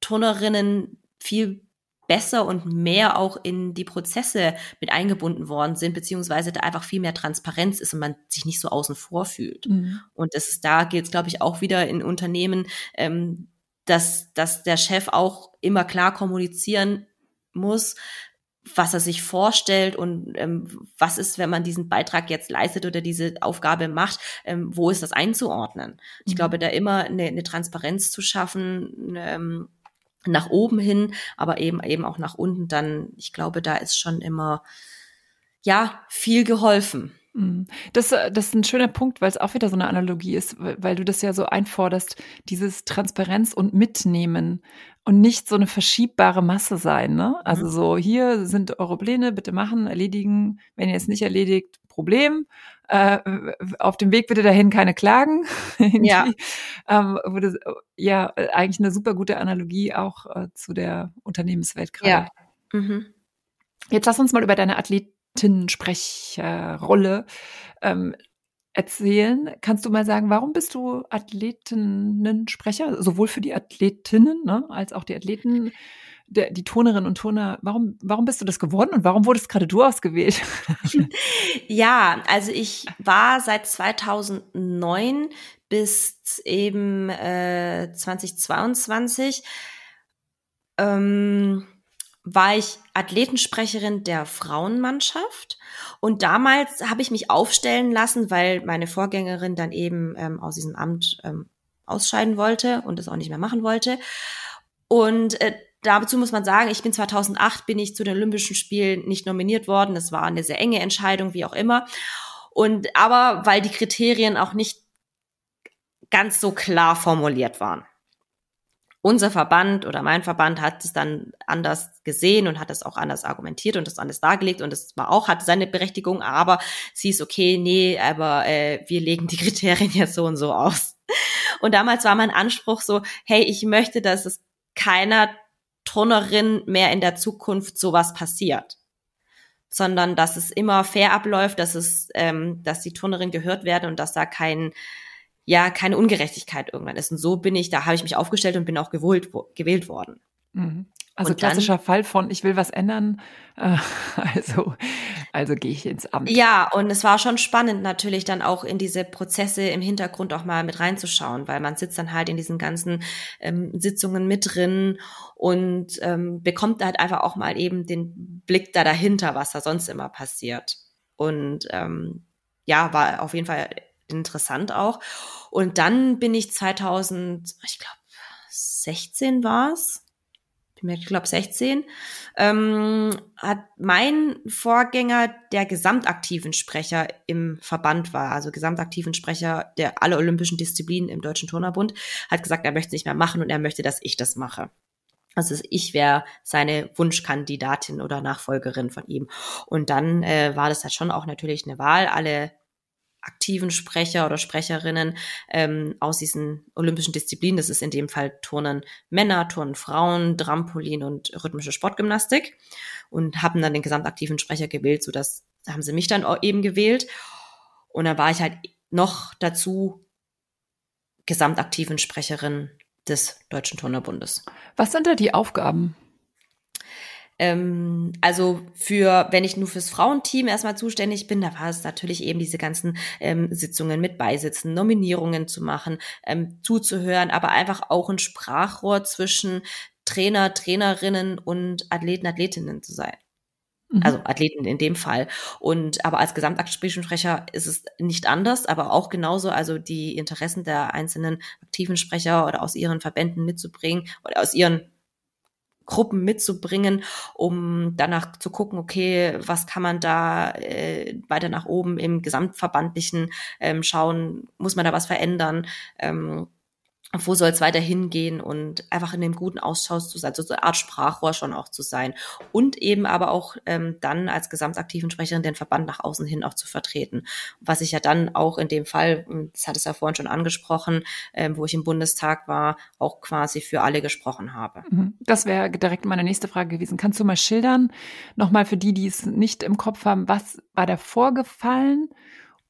Turnerinnen viel besser und mehr auch in die Prozesse mit eingebunden worden sind, beziehungsweise da einfach viel mehr Transparenz ist und man sich nicht so außen vor fühlt. Mhm. Und das ist, da geht es, glaube ich, auch wieder in Unternehmen, ähm, dass, dass der Chef auch immer klar kommunizieren muss, was er sich vorstellt und ähm, was ist, wenn man diesen Beitrag jetzt leistet oder diese Aufgabe macht, ähm, wo ist das einzuordnen? Ich mhm. glaube, da immer eine, eine Transparenz zu schaffen, ähm, nach oben hin, aber eben eben auch nach unten, dann, ich glaube, da ist schon immer ja viel geholfen. Mhm. Das, äh, das ist ein schöner Punkt, weil es auch wieder so eine Analogie ist, weil du das ja so einforderst, dieses Transparenz und Mitnehmen und nicht so eine verschiebbare Masse sein. Ne? Also mhm. so, hier sind eure Pläne, bitte machen, erledigen. Wenn ihr es nicht erledigt, Problem. Äh, auf dem Weg bitte dahin keine Klagen. ja. Ähm, wurde, ja, eigentlich eine super gute Analogie auch äh, zu der Unternehmenswelt gerade. Ja. Mhm. Jetzt lass uns mal über deine Athlet Athletinnensprecherrolle ähm, erzählen. Kannst du mal sagen, warum bist du Athletinnensprecher, sowohl für die Athletinnen ne, als auch die Athleten, der, die Turnerinnen und Turner? Warum, warum bist du das geworden und warum wurdest gerade du ausgewählt? ja, also ich war seit 2009 bis eben äh, 2022 ähm, war ich Athletensprecherin der Frauenmannschaft und damals habe ich mich aufstellen lassen, weil meine Vorgängerin dann eben ähm, aus diesem Amt ähm, ausscheiden wollte und das auch nicht mehr machen wollte. Und äh, dazu muss man sagen, ich bin 2008 bin ich zu den Olympischen Spielen nicht nominiert worden. Das war eine sehr enge Entscheidung, wie auch immer. Und aber weil die Kriterien auch nicht ganz so klar formuliert waren unser Verband oder mein Verband hat es dann anders gesehen und hat es auch anders argumentiert und das anders dargelegt und es war auch, hatte seine Berechtigung, aber sie ist okay, nee, aber äh, wir legen die Kriterien jetzt so und so aus. Und damals war mein Anspruch so, hey, ich möchte, dass es keiner Turnerin mehr in der Zukunft sowas passiert sondern dass es immer fair abläuft, dass es, ähm, dass die Turnerin gehört werden und dass da kein ja keine Ungerechtigkeit irgendwann ist. Und so bin ich, da habe ich mich aufgestellt und bin auch gewählt, gewählt worden. Mhm. Also und klassischer dann, Fall von, ich will was ändern, äh, also, also gehe ich ins Amt. Ja, und es war schon spannend natürlich dann auch in diese Prozesse im Hintergrund auch mal mit reinzuschauen, weil man sitzt dann halt in diesen ganzen ähm, Sitzungen mit drin und ähm, bekommt halt einfach auch mal eben den Blick da dahinter, was da sonst immer passiert. Und ähm, ja, war auf jeden Fall interessant auch. Und dann bin ich 2000, ich glaube, 16 war es. Ich glaube 16, ähm, hat mein Vorgänger der gesamtaktiven Sprecher im Verband war, also gesamtaktiven Sprecher der alle olympischen Disziplinen im Deutschen Turnerbund, hat gesagt, er möchte es nicht mehr machen und er möchte, dass ich das mache. Also ich wäre seine Wunschkandidatin oder Nachfolgerin von ihm. Und dann äh, war das halt schon auch natürlich eine Wahl. Alle aktiven Sprecher oder Sprecherinnen ähm, aus diesen olympischen Disziplinen. Das ist in dem Fall Turnen Männer, Turnen Frauen, Trampolin und rhythmische Sportgymnastik und haben dann den gesamtaktiven Sprecher gewählt, so dass haben sie mich dann eben gewählt und dann war ich halt noch dazu gesamtaktiven Sprecherin des Deutschen Turnerbundes. Was sind da die Aufgaben? Ähm, also für, wenn ich nur fürs Frauenteam erstmal zuständig bin, da war es natürlich eben diese ganzen ähm, Sitzungen mit Beisitzen, Nominierungen zu machen, ähm, zuzuhören, aber einfach auch ein Sprachrohr zwischen Trainer, Trainerinnen und Athleten, Athletinnen zu sein. Mhm. Also Athleten in dem Fall. Und aber als Gesamtaktionsprecher ist es nicht anders, aber auch genauso, also die Interessen der einzelnen aktiven Sprecher oder aus ihren Verbänden mitzubringen oder aus ihren Gruppen mitzubringen, um danach zu gucken, okay, was kann man da äh, weiter nach oben im Gesamtverbandlichen ähm, schauen, muss man da was verändern? Ähm, wo soll es weiter hingehen und einfach in dem guten Austausch zu sein, so eine Art Sprachrohr schon auch zu sein und eben aber auch ähm, dann als gesamtaktiven Sprecherin den Verband nach außen hin auch zu vertreten. Was ich ja dann auch in dem Fall, das hat es ja vorhin schon angesprochen, ähm, wo ich im Bundestag war, auch quasi für alle gesprochen habe. Mhm. Das wäre direkt meine nächste Frage gewesen. Kannst du mal schildern, nochmal für die, die es nicht im Kopf haben, was war da vorgefallen?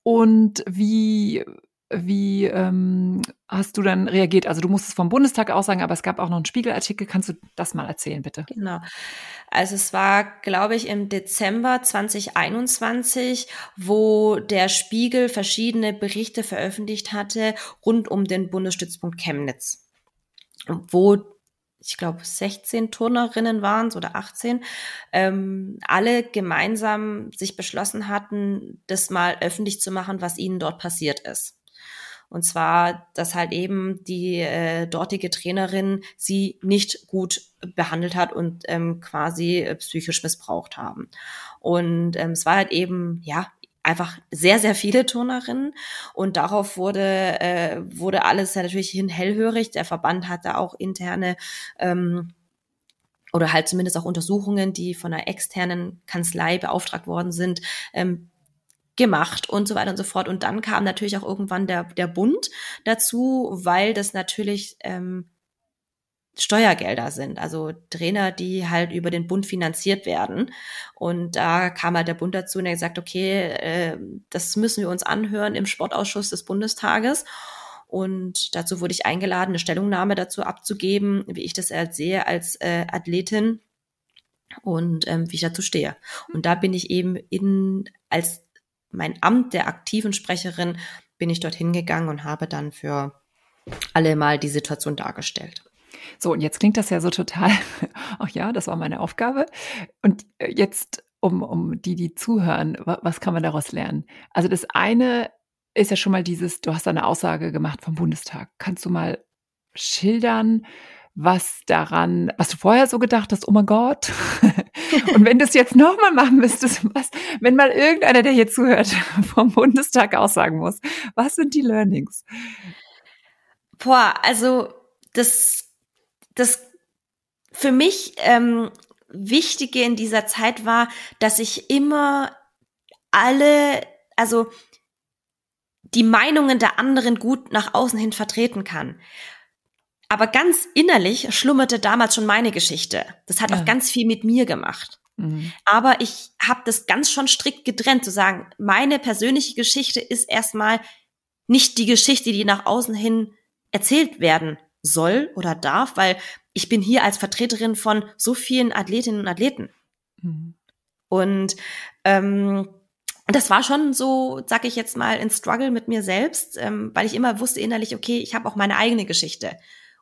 Und wie wie ähm, hast du dann reagiert? Also du musstest vom Bundestag aus sagen, aber es gab auch noch einen Spiegelartikel. Kannst du das mal erzählen, bitte? Genau. Also es war, glaube ich, im Dezember 2021, wo der Spiegel verschiedene Berichte veröffentlicht hatte rund um den Bundesstützpunkt Chemnitz, wo ich glaube 16 Turnerinnen waren es oder 18, ähm, alle gemeinsam sich beschlossen hatten, das mal öffentlich zu machen, was ihnen dort passiert ist. Und zwar, dass halt eben die äh, dortige Trainerin sie nicht gut behandelt hat und ähm, quasi äh, psychisch missbraucht haben. Und ähm, es war halt eben, ja, einfach sehr, sehr viele Turnerinnen und darauf wurde, äh, wurde alles ja natürlich hin hellhörig. Der Verband hatte auch interne ähm, oder halt zumindest auch Untersuchungen, die von einer externen Kanzlei beauftragt worden sind, ähm, gemacht und so weiter und so fort. Und dann kam natürlich auch irgendwann der, der Bund dazu, weil das natürlich ähm, Steuergelder sind, also Trainer, die halt über den Bund finanziert werden. Und da kam halt der Bund dazu und er gesagt, okay, äh, das müssen wir uns anhören im Sportausschuss des Bundestages. Und dazu wurde ich eingeladen, eine Stellungnahme dazu abzugeben, wie ich das halt sehe als äh, Athletin und ähm, wie ich dazu stehe. Und da bin ich eben in als mein Amt der aktiven Sprecherin bin ich dorthin gegangen und habe dann für alle mal die Situation dargestellt. So, und jetzt klingt das ja so total, ach ja, das war meine Aufgabe. Und äh, jetzt, um, um die, die zuhören, was kann man daraus lernen? Also das eine ist ja schon mal dieses, du hast eine Aussage gemacht vom Bundestag. Kannst du mal schildern, was daran, was du vorher so gedacht hast, oh mein Gott. Und wenn du es jetzt nochmal machen müsstest, was, wenn mal irgendeiner, der hier zuhört, vom Bundestag aussagen muss, was sind die Learnings? Boah, also das, das für mich ähm, Wichtige in dieser Zeit war, dass ich immer alle, also die Meinungen der anderen gut nach außen hin vertreten kann. Aber ganz innerlich schlummerte damals schon meine Geschichte. Das hat ja. auch ganz viel mit mir gemacht. Mhm. Aber ich habe das ganz schon strikt getrennt, zu sagen, meine persönliche Geschichte ist erstmal nicht die Geschichte, die nach außen hin erzählt werden soll oder darf, weil ich bin hier als Vertreterin von so vielen Athletinnen und Athleten. Mhm. Und ähm, das war schon so, sag ich jetzt mal, ein Struggle mit mir selbst, ähm, weil ich immer wusste innerlich, okay, ich habe auch meine eigene Geschichte.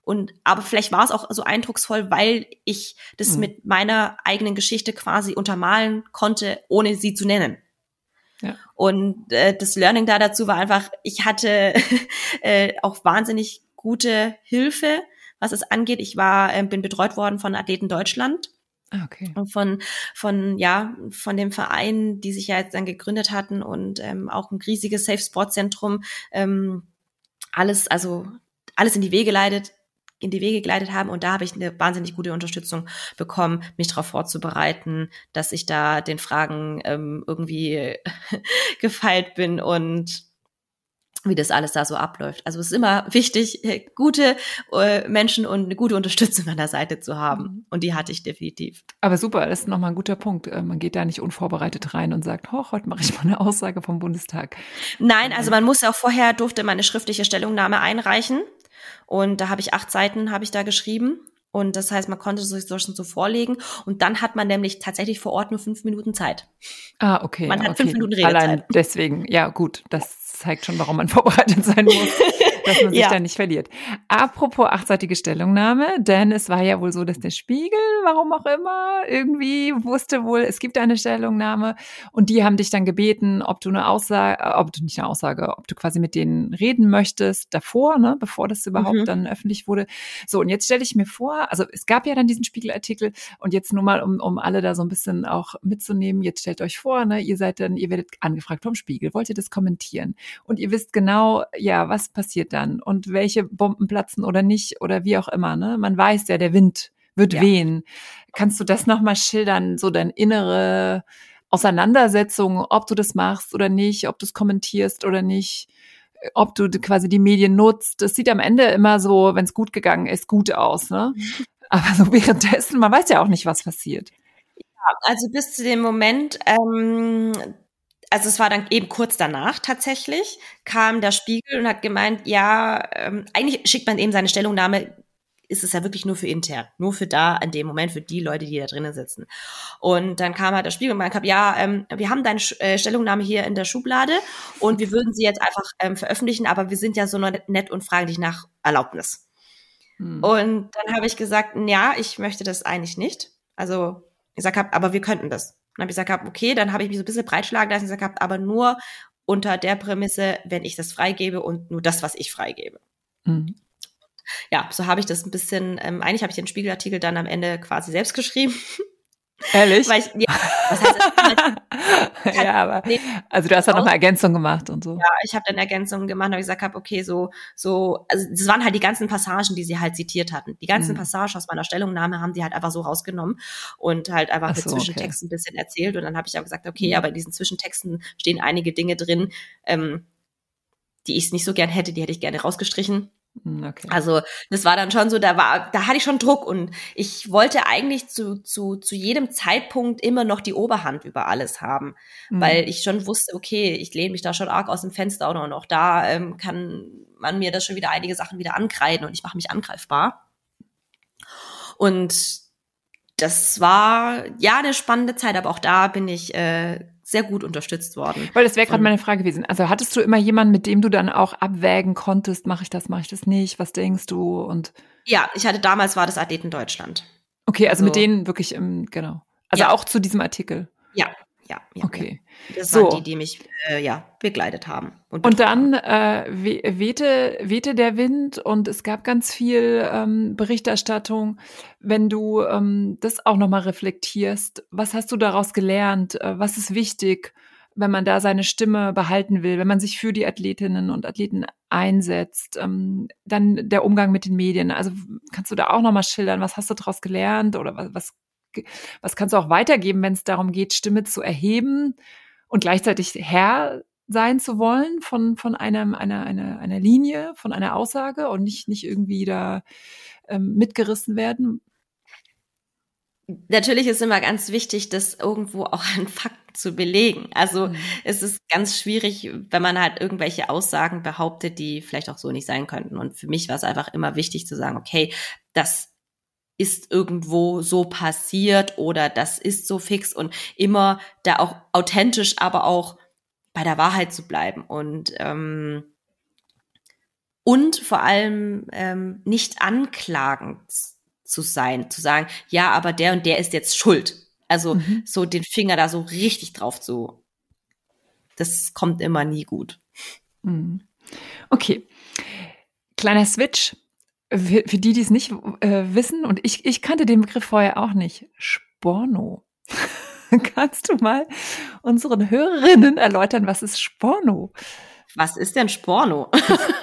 Und aber vielleicht war es auch so eindrucksvoll, weil ich das mhm. mit meiner eigenen Geschichte quasi untermalen konnte, ohne sie zu nennen. Ja. Und äh, das Learning da dazu war einfach, ich hatte äh, auch wahnsinnig gute Hilfe, was es angeht. Ich war, äh, bin betreut worden von Athleten Deutschland. Ah, okay. Von, von, ja, von dem Verein, die sich ja jetzt dann gegründet hatten und ähm, auch ein riesiges Safe Sport Zentrum. Ähm, alles, also alles in die Wege leitet, in die Wege geleitet haben. Und da habe ich eine wahnsinnig gute Unterstützung bekommen, mich darauf vorzubereiten, dass ich da den Fragen ähm, irgendwie gefeilt bin und wie das alles da so abläuft. Also es ist immer wichtig, äh, gute äh, Menschen und eine gute Unterstützung an der Seite zu haben. Mhm. Und die hatte ich definitiv. Aber super, das ist nochmal ein guter Punkt. Äh, man geht da nicht unvorbereitet rein und sagt, hoch, heute mache ich mal eine Aussage vom Bundestag. Nein, also man muss auch vorher, durfte meine schriftliche Stellungnahme einreichen. Und da habe ich acht Seiten, habe ich da geschrieben. Und das heißt, man konnte sich so schon so vorlegen. Und dann hat man nämlich tatsächlich vor Ort nur fünf Minuten Zeit. Ah, okay. Man hat okay. fünf Minuten Redezeit. Allein deswegen, ja gut, das zeigt schon, warum man vorbereitet sein muss, dass man sich ja. da nicht verliert. Apropos achtseitige Stellungnahme, denn es war ja wohl so, dass der Spiegel, warum auch immer, irgendwie wusste wohl, es gibt eine Stellungnahme und die haben dich dann gebeten, ob du eine Aussage, ob du nicht eine Aussage, ob du quasi mit denen reden möchtest davor, ne, bevor das überhaupt mhm. dann öffentlich wurde. So, und jetzt stelle ich mir vor, also es gab ja dann diesen Spiegelartikel und jetzt nur mal, um, um alle da so ein bisschen auch mitzunehmen, jetzt stellt euch vor, ne, ihr seid dann, ihr werdet angefragt vom Spiegel, wollt ihr das kommentieren? und ihr wisst genau, ja, was passiert dann und welche Bomben platzen oder nicht oder wie auch immer. Ne? Man weiß ja, der Wind wird ja. wehen. Kannst du das nochmal schildern, so deine innere Auseinandersetzung, ob du das machst oder nicht, ob du es kommentierst oder nicht? ob du quasi die Medien nutzt. Das sieht am Ende immer so, wenn es gut gegangen ist, gut aus. Ne? Aber so währenddessen, man weiß ja auch nicht, was passiert. Ja, also bis zu dem Moment, ähm, also es war dann eben kurz danach tatsächlich, kam der Spiegel und hat gemeint, ja, ähm, eigentlich schickt man eben seine Stellungnahme, ist es ja wirklich nur für intern, nur für da in dem Moment, für die Leute, die da drinnen sitzen. Und dann kam halt der Spiegel und meinte, ja, ähm, wir haben deine äh, Stellungnahme hier in der Schublade und wir würden sie jetzt einfach ähm, veröffentlichen, aber wir sind ja so nett und fragen dich nach Erlaubnis. Hm. Und dann habe ich gesagt, ja, ich möchte das eigentlich nicht. Also ich sag, aber wir könnten das. Und habe ich gesagt, okay, dann habe ich mich so ein bisschen breitschlagen lassen und gesagt, aber nur unter der Prämisse, wenn ich das freigebe und nur das, was ich freigebe. Mhm. Ja, so habe ich das ein bisschen, ähm, eigentlich habe ich den Spiegelartikel dann am Ende quasi selbst geschrieben. Ehrlich? Weil ich, ja, was heißt ja, aber nee, also du hast dann noch eine Ergänzung gemacht und so. Ja, ich habe dann Ergänzungen gemacht, weil ich gesagt habe, okay, so so also das waren halt die ganzen Passagen, die sie halt zitiert hatten. Die ganzen mhm. Passagen aus meiner Stellungnahme haben die halt einfach so rausgenommen und halt einfach so, mit Zwischentexten okay. ein bisschen erzählt und dann habe ich auch gesagt, okay, mhm. aber in diesen Zwischentexten stehen einige Dinge drin, ähm, die ich nicht so gern hätte, die hätte ich gerne rausgestrichen. Hm, okay. Also das war dann schon so, da war, da hatte ich schon Druck und ich wollte eigentlich zu, zu, zu jedem Zeitpunkt immer noch die Oberhand über alles haben, mhm. weil ich schon wusste, okay, ich lehne mich da schon arg aus dem Fenster und auch da ähm, kann man mir das schon wieder einige Sachen wieder ankreiden und ich mache mich angreifbar. Und das war ja eine spannende Zeit, aber auch da bin ich äh, sehr gut unterstützt worden. Weil das wäre gerade meine Frage gewesen. Also hattest du immer jemanden, mit dem du dann auch abwägen konntest, mache ich das, mache ich das nicht, was denkst du und Ja, ich hatte damals war das Athleten Deutschland. Okay, also, also mit denen wirklich im, genau. Also ja. auch zu diesem Artikel. Ja, ja, ja. Okay. Ja. Das so. waren die, die mich äh, ja, begleitet haben. Und, und dann äh, wehte, wehte der Wind und es gab ganz viel ähm, Berichterstattung. Wenn du ähm, das auch nochmal reflektierst, was hast du daraus gelernt? Äh, was ist wichtig, wenn man da seine Stimme behalten will, wenn man sich für die Athletinnen und Athleten einsetzt? Ähm, dann der Umgang mit den Medien. Also kannst du da auch nochmal schildern, was hast du daraus gelernt oder was, was was kannst du auch weitergeben, wenn es darum geht, Stimme zu erheben und gleichzeitig Herr sein zu wollen von, von einem, einer, einer, einer Linie, von einer Aussage und nicht, nicht irgendwie da ähm, mitgerissen werden? Natürlich ist immer ganz wichtig, das irgendwo auch an Fakten zu belegen. Also mhm. es ist ganz schwierig, wenn man halt irgendwelche Aussagen behauptet, die vielleicht auch so nicht sein könnten. Und für mich war es einfach immer wichtig zu sagen, okay, das ist irgendwo so passiert oder das ist so fix und immer da auch authentisch, aber auch bei der Wahrheit zu bleiben und ähm, und vor allem ähm, nicht anklagend zu sein, zu sagen, ja, aber der und der ist jetzt schuld. Also mhm. so den Finger da so richtig drauf zu. Das kommt immer nie gut. Mhm. Okay. Kleiner Switch für, für die, die es nicht äh, wissen, und ich, ich kannte den Begriff vorher auch nicht, Sporno. Kannst du mal unseren Hörerinnen erläutern, was ist Sporno? Was ist denn Sporno?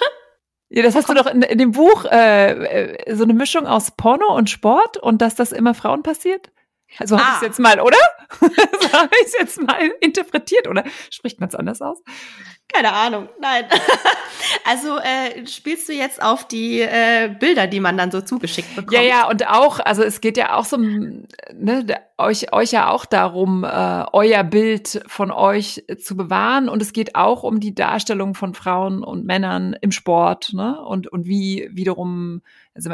ja, das hast du doch in, in dem Buch äh, äh, so eine Mischung aus Porno und Sport und dass das immer Frauen passiert? Also habe ah. ich es jetzt mal, oder? so habe ich es jetzt mal interpretiert, oder spricht man es anders aus? Keine Ahnung, nein. also äh, spielst du jetzt auf die äh, Bilder, die man dann so zugeschickt bekommt? Ja, ja, und auch, also es geht ja auch so, ne, euch, euch ja auch darum, äh, euer Bild von euch zu bewahren. Und es geht auch um die Darstellung von Frauen und Männern im Sport, ne? Und, und wie wiederum, also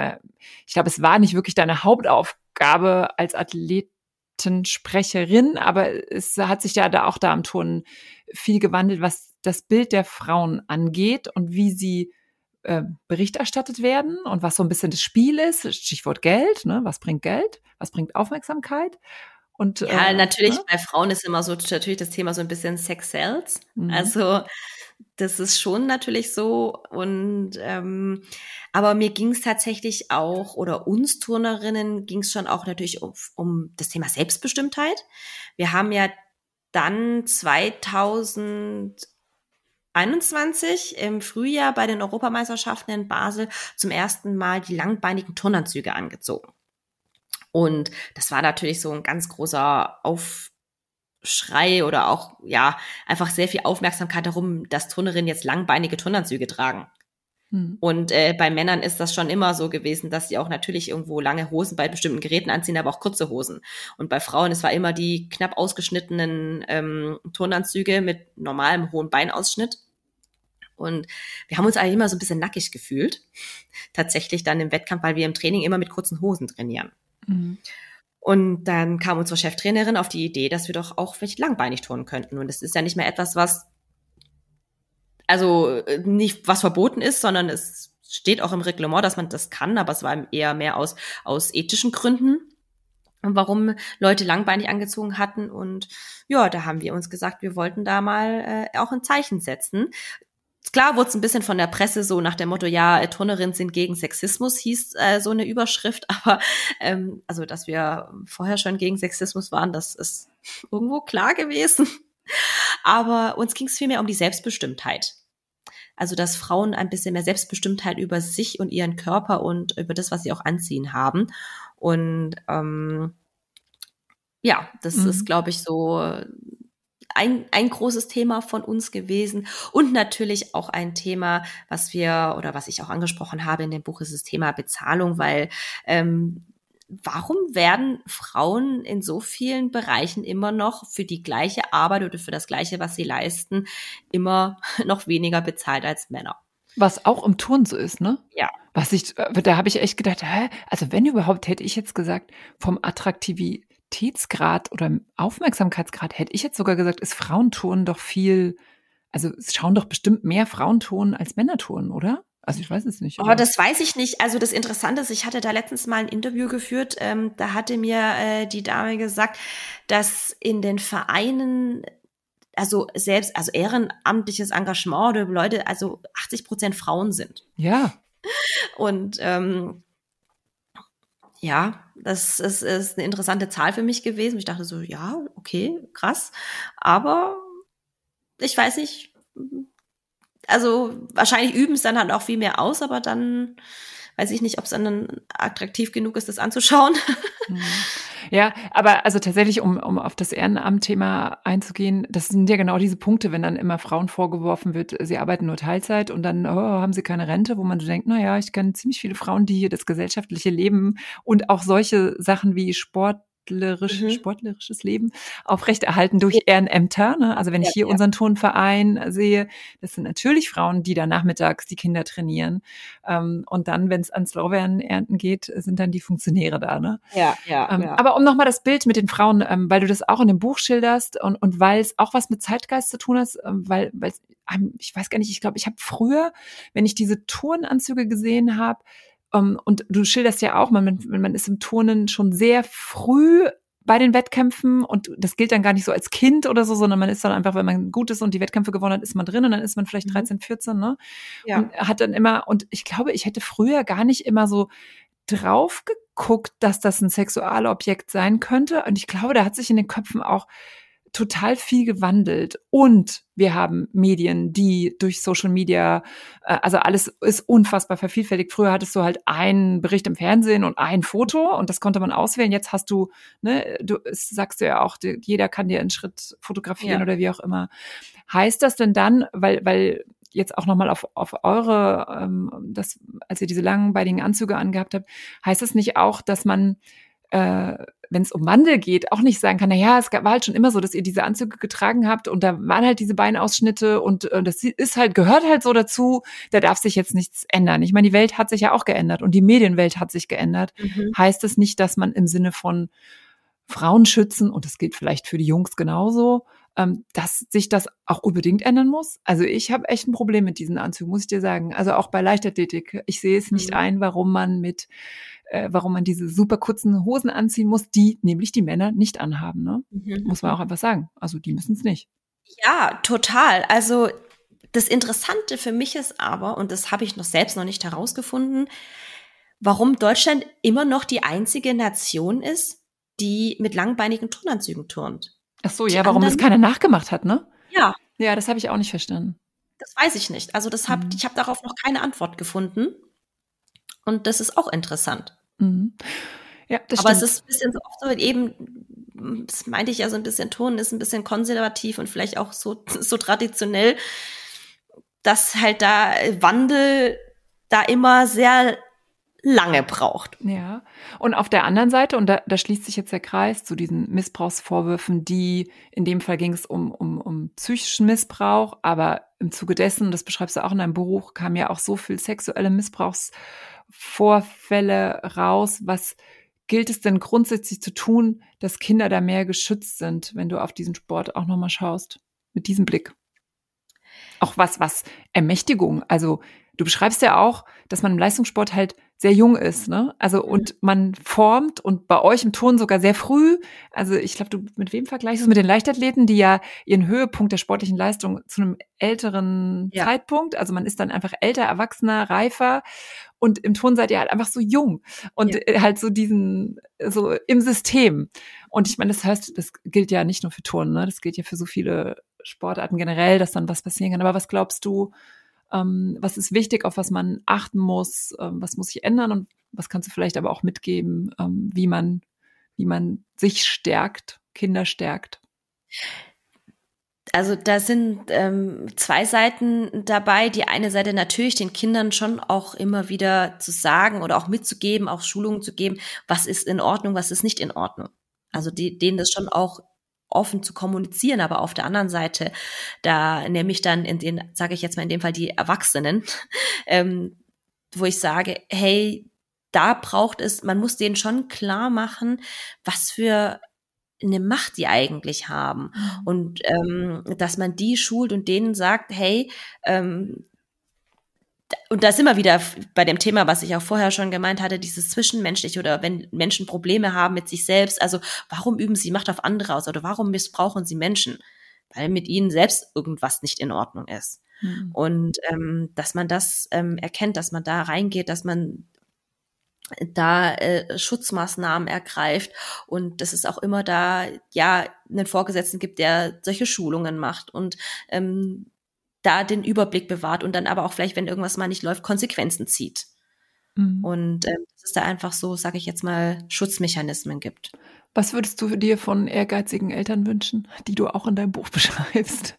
ich glaube, es war nicht wirklich deine Hauptaufgabe als Athletensprecherin, aber es hat sich ja da auch da am Ton viel gewandelt, was das Bild der Frauen angeht und wie sie äh, Bericht erstattet werden und was so ein bisschen das Spiel ist. Stichwort Geld, ne? Was bringt Geld? Was bringt Aufmerksamkeit? Und, ja, äh, natürlich, ne? bei Frauen ist immer so natürlich das Thema so ein bisschen Sex Sales. Mhm. Also das ist schon natürlich so. Und ähm, aber mir ging es tatsächlich auch, oder uns Turnerinnen ging es schon auch natürlich um, um das Thema Selbstbestimmtheit. Wir haben ja dann 2021 im Frühjahr bei den Europameisterschaften in Basel zum ersten Mal die langbeinigen Turnanzüge angezogen. Und das war natürlich so ein ganz großer Aufschrei oder auch, ja, einfach sehr viel Aufmerksamkeit darum, dass Turnerinnen jetzt langbeinige Turnanzüge tragen. Hm. Und äh, bei Männern ist das schon immer so gewesen, dass sie auch natürlich irgendwo lange Hosen bei bestimmten Geräten anziehen, aber auch kurze Hosen. Und bei Frauen, es war immer die knapp ausgeschnittenen ähm, Turnanzüge mit normalem hohen Beinausschnitt. Und wir haben uns eigentlich immer so ein bisschen nackig gefühlt. Tatsächlich dann im Wettkampf, weil wir im Training immer mit kurzen Hosen trainieren. Mhm. Und dann kam unsere Cheftrainerin auf die Idee, dass wir doch auch vielleicht langbeinig turnen könnten. Und es ist ja nicht mehr etwas, was also äh, nicht was verboten ist, sondern es steht auch im Reglement, dass man das kann, aber es war eher mehr aus, aus ethischen Gründen, warum Leute langbeinig angezogen hatten. Und ja, da haben wir uns gesagt, wir wollten da mal äh, auch ein Zeichen setzen. Klar wurde es ein bisschen von der Presse so nach dem Motto, ja, Turnerinnen sind gegen Sexismus, hieß äh, so eine Überschrift, aber ähm, also, dass wir vorher schon gegen Sexismus waren, das ist irgendwo klar gewesen. Aber uns ging es vielmehr um die Selbstbestimmtheit. Also, dass Frauen ein bisschen mehr Selbstbestimmtheit über sich und ihren Körper und über das, was sie auch anziehen haben. Und ähm, ja, das mhm. ist, glaube ich, so ein, ein großes Thema von uns gewesen und natürlich auch ein Thema, was wir oder was ich auch angesprochen habe in dem Buch, ist das Thema Bezahlung, weil ähm, warum werden Frauen in so vielen Bereichen immer noch für die gleiche Arbeit oder für das gleiche, was sie leisten, immer noch weniger bezahlt als Männer? Was auch im Turn so ist, ne? Ja. Was ich, äh, da habe ich echt gedacht, hä? Also wenn überhaupt, hätte ich jetzt gesagt, vom Attraktivitätsgrad oder Aufmerksamkeitsgrad, hätte ich jetzt sogar gesagt, ist Frauenturnen doch viel, also es schauen doch bestimmt mehr Frauenturnen als Männerturnen, oder? Also ich weiß es nicht. Oder? Oh, das weiß ich nicht. Also das Interessante ist, ich hatte da letztens mal ein Interview geführt. Ähm, da hatte mir äh, die Dame gesagt, dass in den Vereinen also selbst, also ehrenamtliches Engagement oder Leute, also 80 Prozent Frauen sind. Ja. Und ähm, ja, das ist, ist eine interessante Zahl für mich gewesen. Ich dachte so, ja, okay, krass. Aber ich weiß nicht, also wahrscheinlich üben es dann halt auch viel mehr aus, aber dann weiß ich nicht, ob es dann attraktiv genug ist, das anzuschauen. Ja, aber also tatsächlich, um, um auf das Ehrenamt-Thema einzugehen, das sind ja genau diese Punkte, wenn dann immer Frauen vorgeworfen wird, sie arbeiten nur Teilzeit und dann oh, haben sie keine Rente, wo man so denkt, na ja, ich kenne ziemlich viele Frauen, die hier das gesellschaftliche Leben und auch solche Sachen wie Sport sportlerisch, mhm. sportlerisches Leben aufrechterhalten durch Ehrenämter. Ne? Also wenn ich hier unseren Turnverein sehe, das sind natürlich Frauen, die da nachmittags die Kinder trainieren. Ähm, und dann, wenn es ans Lorbeeren-Ernten geht, sind dann die Funktionäre da. Ne? Ja, ja, ähm, ja. Aber um nochmal das Bild mit den Frauen, ähm, weil du das auch in dem Buch schilderst und, und weil es auch was mit Zeitgeist zu tun hat, ähm, weil, weil ich weiß gar nicht, ich glaube, ich habe früher, wenn ich diese Turnanzüge gesehen habe, um, ähm, und du schilderst ja auch, man, man ist im Turnen schon sehr früh bei den Wettkämpfen und das gilt dann gar nicht so als Kind oder so, sondern man ist dann einfach, wenn man gut ist und die Wettkämpfe gewonnen hat, ist man drin und dann ist man vielleicht 13, mhm. 14, ne? Ja. Und hat dann immer, und ich glaube, ich hätte früher gar nicht immer so drauf geguckt, dass das ein Sexualobjekt sein könnte. Und ich glaube, da hat sich in den Köpfen auch total viel gewandelt und wir haben Medien, die durch Social Media, äh, also alles ist unfassbar vervielfältigt. Früher hattest du halt einen Bericht im Fernsehen und ein Foto und das konnte man auswählen. Jetzt hast du, ne, du sagst du ja auch, jeder kann dir einen Schritt fotografieren ja. oder wie auch immer. Heißt das denn dann, weil, weil jetzt auch nochmal auf, auf eure, ähm, das, als ihr diese langen beidigen Anzüge angehabt habt, heißt das nicht auch, dass man äh, wenn es um Wandel geht, auch nicht sagen kann, na ja, es war halt schon immer so, dass ihr diese Anzüge getragen habt und da waren halt diese Beinausschnitte und äh, das ist halt, gehört halt so dazu, da darf sich jetzt nichts ändern. Ich meine, die Welt hat sich ja auch geändert und die Medienwelt hat sich geändert. Mhm. Heißt es das nicht, dass man im Sinne von Frauen schützen, und das gilt vielleicht für die Jungs genauso, ähm, dass sich das auch unbedingt ändern muss. Also ich habe echt ein Problem mit diesen Anzügen, muss ich dir sagen. Also auch bei Leichtathletik. Ich sehe es nicht mhm. ein, warum man mit äh, warum man diese super kurzen Hosen anziehen muss, die nämlich die Männer nicht anhaben. Ne? Mhm. Muss man auch einfach sagen. Also die müssen es nicht. Ja, total. Also das Interessante für mich ist aber, und das habe ich noch selbst noch nicht herausgefunden, warum Deutschland immer noch die einzige Nation ist, die mit langbeinigen Turnanzügen turnt. Ach so, die ja, warum das keiner nachgemacht hat, ne? Ja. Ja, das habe ich auch nicht verstanden. Das weiß ich nicht. Also das hab, mhm. ich habe darauf noch keine Antwort gefunden. Und das ist auch interessant. Mhm. Ja, das Aber stimmt. es ist ein bisschen so oft so eben, das meinte ich ja so ein bisschen, Ton ist ein bisschen konservativ und vielleicht auch so, so traditionell, dass halt da Wandel da immer sehr lange braucht. Ja. Und auf der anderen Seite, und da, da schließt sich jetzt der Kreis zu diesen Missbrauchsvorwürfen, die in dem Fall ging es um, um, um psychischen Missbrauch, aber im Zuge dessen, das beschreibst du auch in deinem Buch, kam ja auch so viel sexuelle Missbrauchsvorwürfe Vorfälle raus? Was gilt es denn grundsätzlich zu tun, dass Kinder da mehr geschützt sind, wenn du auf diesen Sport auch nochmal schaust? Mit diesem Blick. Auch was, was Ermächtigung. Also du beschreibst ja auch, dass man im Leistungssport halt sehr jung ist, ne? Also mhm. und man formt und bei euch im Turn sogar sehr früh. Also ich glaube, du mit wem vergleichst du mit den Leichtathleten, die ja ihren Höhepunkt der sportlichen Leistung zu einem älteren ja. Zeitpunkt, also man ist dann einfach älter, erwachsener, reifer und im Turn seid ihr halt einfach so jung und ja. halt so diesen so im System. Und ich meine, das heißt, das gilt ja nicht nur für Turnen, ne? Das gilt ja für so viele Sportarten generell, dass dann was passieren kann. Aber was glaubst du? Ähm, was ist wichtig, auf was man achten muss, ähm, was muss sich ändern und was kannst du vielleicht aber auch mitgeben, ähm, wie man, wie man sich stärkt, Kinder stärkt? Also da sind ähm, zwei Seiten dabei. Die eine Seite natürlich den Kindern schon auch immer wieder zu sagen oder auch mitzugeben, auch Schulungen zu geben, was ist in Ordnung, was ist nicht in Ordnung. Also die, denen das schon auch offen zu kommunizieren, aber auf der anderen Seite, da nehme ich dann in den, sage ich jetzt mal in dem Fall die Erwachsenen, ähm, wo ich sage, hey, da braucht es, man muss denen schon klar machen, was für eine Macht die eigentlich haben mhm. und ähm, dass man die schult und denen sagt, hey, ähm, und da sind wir wieder bei dem Thema, was ich auch vorher schon gemeint hatte, dieses Zwischenmenschliche oder wenn Menschen Probleme haben mit sich selbst, also warum üben sie Macht auf andere aus oder warum missbrauchen sie Menschen? Weil mit ihnen selbst irgendwas nicht in Ordnung ist. Mhm. Und ähm, dass man das ähm, erkennt, dass man da reingeht, dass man da äh, Schutzmaßnahmen ergreift und dass es auch immer da ja einen Vorgesetzten gibt, der solche Schulungen macht und ähm, da den Überblick bewahrt und dann aber auch vielleicht, wenn irgendwas mal nicht läuft, Konsequenzen zieht. Mhm. Und äh, dass es da einfach so, sage ich jetzt mal, Schutzmechanismen gibt. Was würdest du dir von ehrgeizigen Eltern wünschen, die du auch in deinem Buch beschreibst?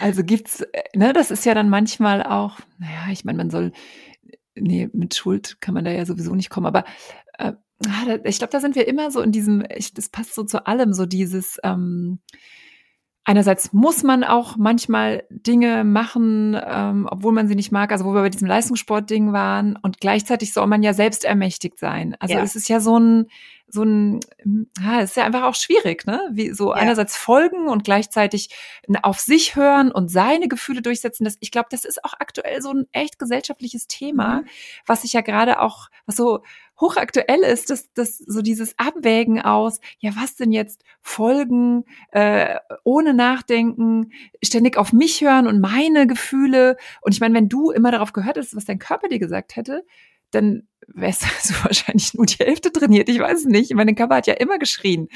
Also gibt's, äh, ne, das ist ja dann manchmal auch, naja, ich meine, man soll, nee, mit Schuld kann man da ja sowieso nicht kommen, aber äh, ah, ich glaube, da sind wir immer so in diesem, ich, das passt so zu allem, so dieses, ähm, Einerseits muss man auch manchmal Dinge machen, ähm, obwohl man sie nicht mag, also wo wir bei diesem Leistungssportding waren. Und gleichzeitig soll man ja selbst ermächtigt sein. Also ja. es ist ja so ein, so ein, ja, es ist ja einfach auch schwierig, ne? Wie so ja. einerseits folgen und gleichzeitig auf sich hören und seine Gefühle durchsetzen. Das, ich glaube, das ist auch aktuell so ein echt gesellschaftliches Thema, mhm. was sich ja gerade auch, was so hochaktuell ist, dass, dass so dieses Abwägen aus, ja, was denn jetzt folgen, äh, ohne nachdenken, ständig auf mich hören und meine Gefühle. Und ich meine, wenn du immer darauf gehört hättest, was dein Körper dir gesagt hätte, dann wärst du wahrscheinlich nur die Hälfte trainiert. Ich weiß es nicht. Dein Körper hat ja immer geschrien,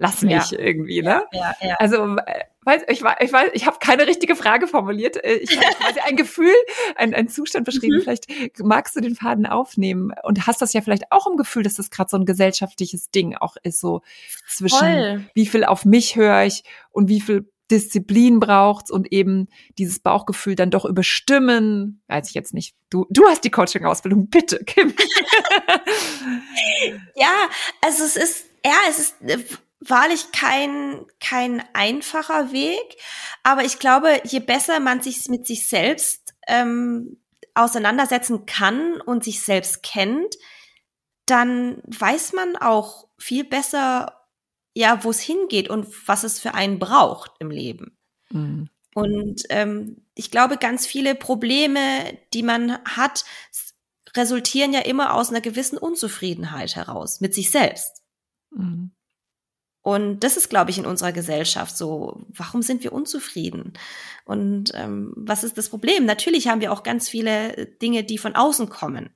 lass mich ja. irgendwie, ne? Ja, ja, ja. Also äh, weiß, ich, weiß, ich weiß, ich habe keine richtige Frage formuliert. Äh, ich habe quasi ein Gefühl, ein, ein Zustand beschrieben. Mhm. Vielleicht magst du den Faden aufnehmen und hast das ja vielleicht auch im Gefühl, dass das gerade so ein gesellschaftliches Ding auch ist, so zwischen Voll. wie viel auf mich höre ich und wie viel Disziplin braucht's und eben dieses Bauchgefühl dann doch überstimmen. Weiß ich jetzt nicht. Du, du hast die Coaching-Ausbildung, bitte, Kim. ja, also es ist, ja, es ist äh, wahrlich kein, kein einfacher Weg. Aber ich glaube, je besser man sich mit sich selbst ähm, auseinandersetzen kann und sich selbst kennt, dann weiß man auch viel besser, ja, wo es hingeht und was es für einen braucht im Leben. Mhm. Und ähm, ich glaube, ganz viele Probleme, die man hat, resultieren ja immer aus einer gewissen Unzufriedenheit heraus mit sich selbst. Mhm. Und das ist, glaube ich, in unserer Gesellschaft so. Warum sind wir unzufrieden? Und ähm, was ist das Problem? Natürlich haben wir auch ganz viele Dinge, die von außen kommen.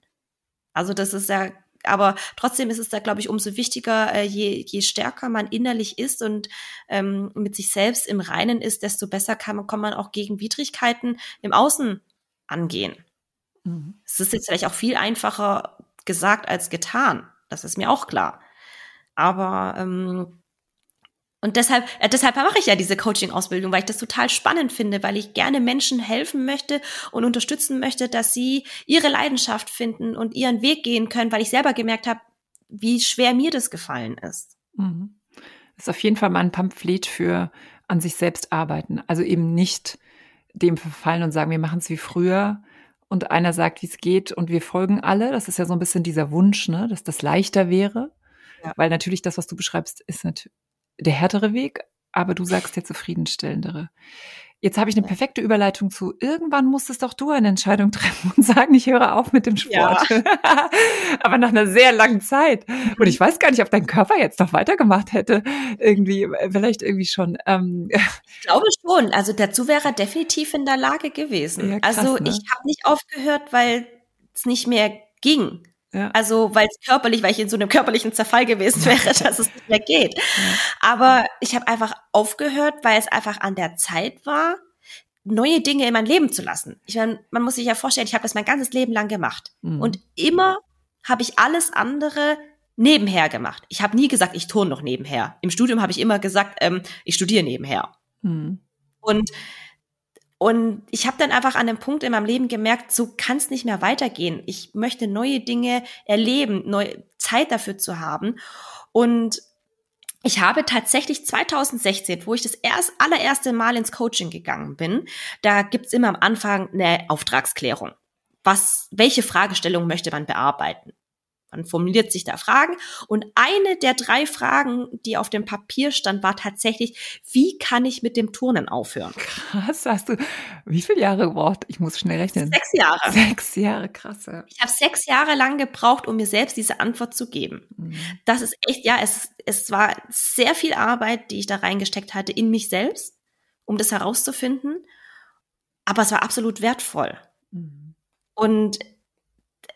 Also das ist ja, aber trotzdem ist es da, glaube ich, umso wichtiger, äh, je, je stärker man innerlich ist und ähm, mit sich selbst im Reinen ist, desto besser kann, kann man auch gegen Widrigkeiten im Außen angehen. Mhm. Es ist jetzt vielleicht auch viel einfacher gesagt als getan. Das ist mir auch klar. Aber ähm, und deshalb, äh, deshalb mache ich ja diese Coaching-Ausbildung, weil ich das total spannend finde, weil ich gerne Menschen helfen möchte und unterstützen möchte, dass sie ihre Leidenschaft finden und ihren Weg gehen können, weil ich selber gemerkt habe, wie schwer mir das gefallen ist. Mhm. Das ist auf jeden Fall mal ein Pamphlet für an sich selbst arbeiten. Also eben nicht dem verfallen und sagen, wir machen es wie früher und einer sagt, wie es geht und wir folgen alle. Das ist ja so ein bisschen dieser Wunsch, ne, dass das leichter wäre. Ja. Weil natürlich das, was du beschreibst, ist natürlich der härtere Weg, aber du sagst der zufriedenstellendere. Jetzt habe ich eine perfekte Überleitung zu, irgendwann musstest doch du eine Entscheidung treffen und sagen, ich höre auf mit dem Sport. Ja. aber nach einer sehr langen Zeit. Und ich weiß gar nicht, ob dein Körper jetzt noch weitergemacht hätte. Irgendwie, vielleicht irgendwie schon. Ähm. Ich glaube schon. Also dazu wäre er definitiv in der Lage gewesen. Ja, krass, also ne? ich habe nicht aufgehört, weil es nicht mehr ging. Ja. Also, weil es körperlich, weil ich in so einem körperlichen Zerfall gewesen wäre, dass es nicht mehr geht. Ja. Aber ich habe einfach aufgehört, weil es einfach an der Zeit war, neue Dinge in mein Leben zu lassen. Ich meine, man muss sich ja vorstellen, ich habe das mein ganzes Leben lang gemacht. Mhm. Und immer habe ich alles andere nebenher gemacht. Ich habe nie gesagt, ich turne noch nebenher. Im Studium habe ich immer gesagt, ähm, ich studiere nebenher. Mhm. Und und ich habe dann einfach an dem Punkt in meinem Leben gemerkt, so kann es nicht mehr weitergehen. Ich möchte neue Dinge erleben, neue Zeit dafür zu haben. Und ich habe tatsächlich 2016, wo ich das erst allererste Mal ins Coaching gegangen bin, da gibt's immer am Anfang eine Auftragsklärung. Was, welche Fragestellung möchte man bearbeiten? Man formuliert sich da Fragen. Und eine der drei Fragen, die auf dem Papier stand, war tatsächlich, wie kann ich mit dem Turnen aufhören? Krass, hast du, wie viele Jahre gebraucht? Ich muss schnell rechnen. Sechs Jahre. Sechs Jahre, krass. Ja. Ich habe sechs Jahre lang gebraucht, um mir selbst diese Antwort zu geben. Mhm. Das ist echt, ja, es, es war sehr viel Arbeit, die ich da reingesteckt hatte in mich selbst, um das herauszufinden. Aber es war absolut wertvoll. Mhm. Und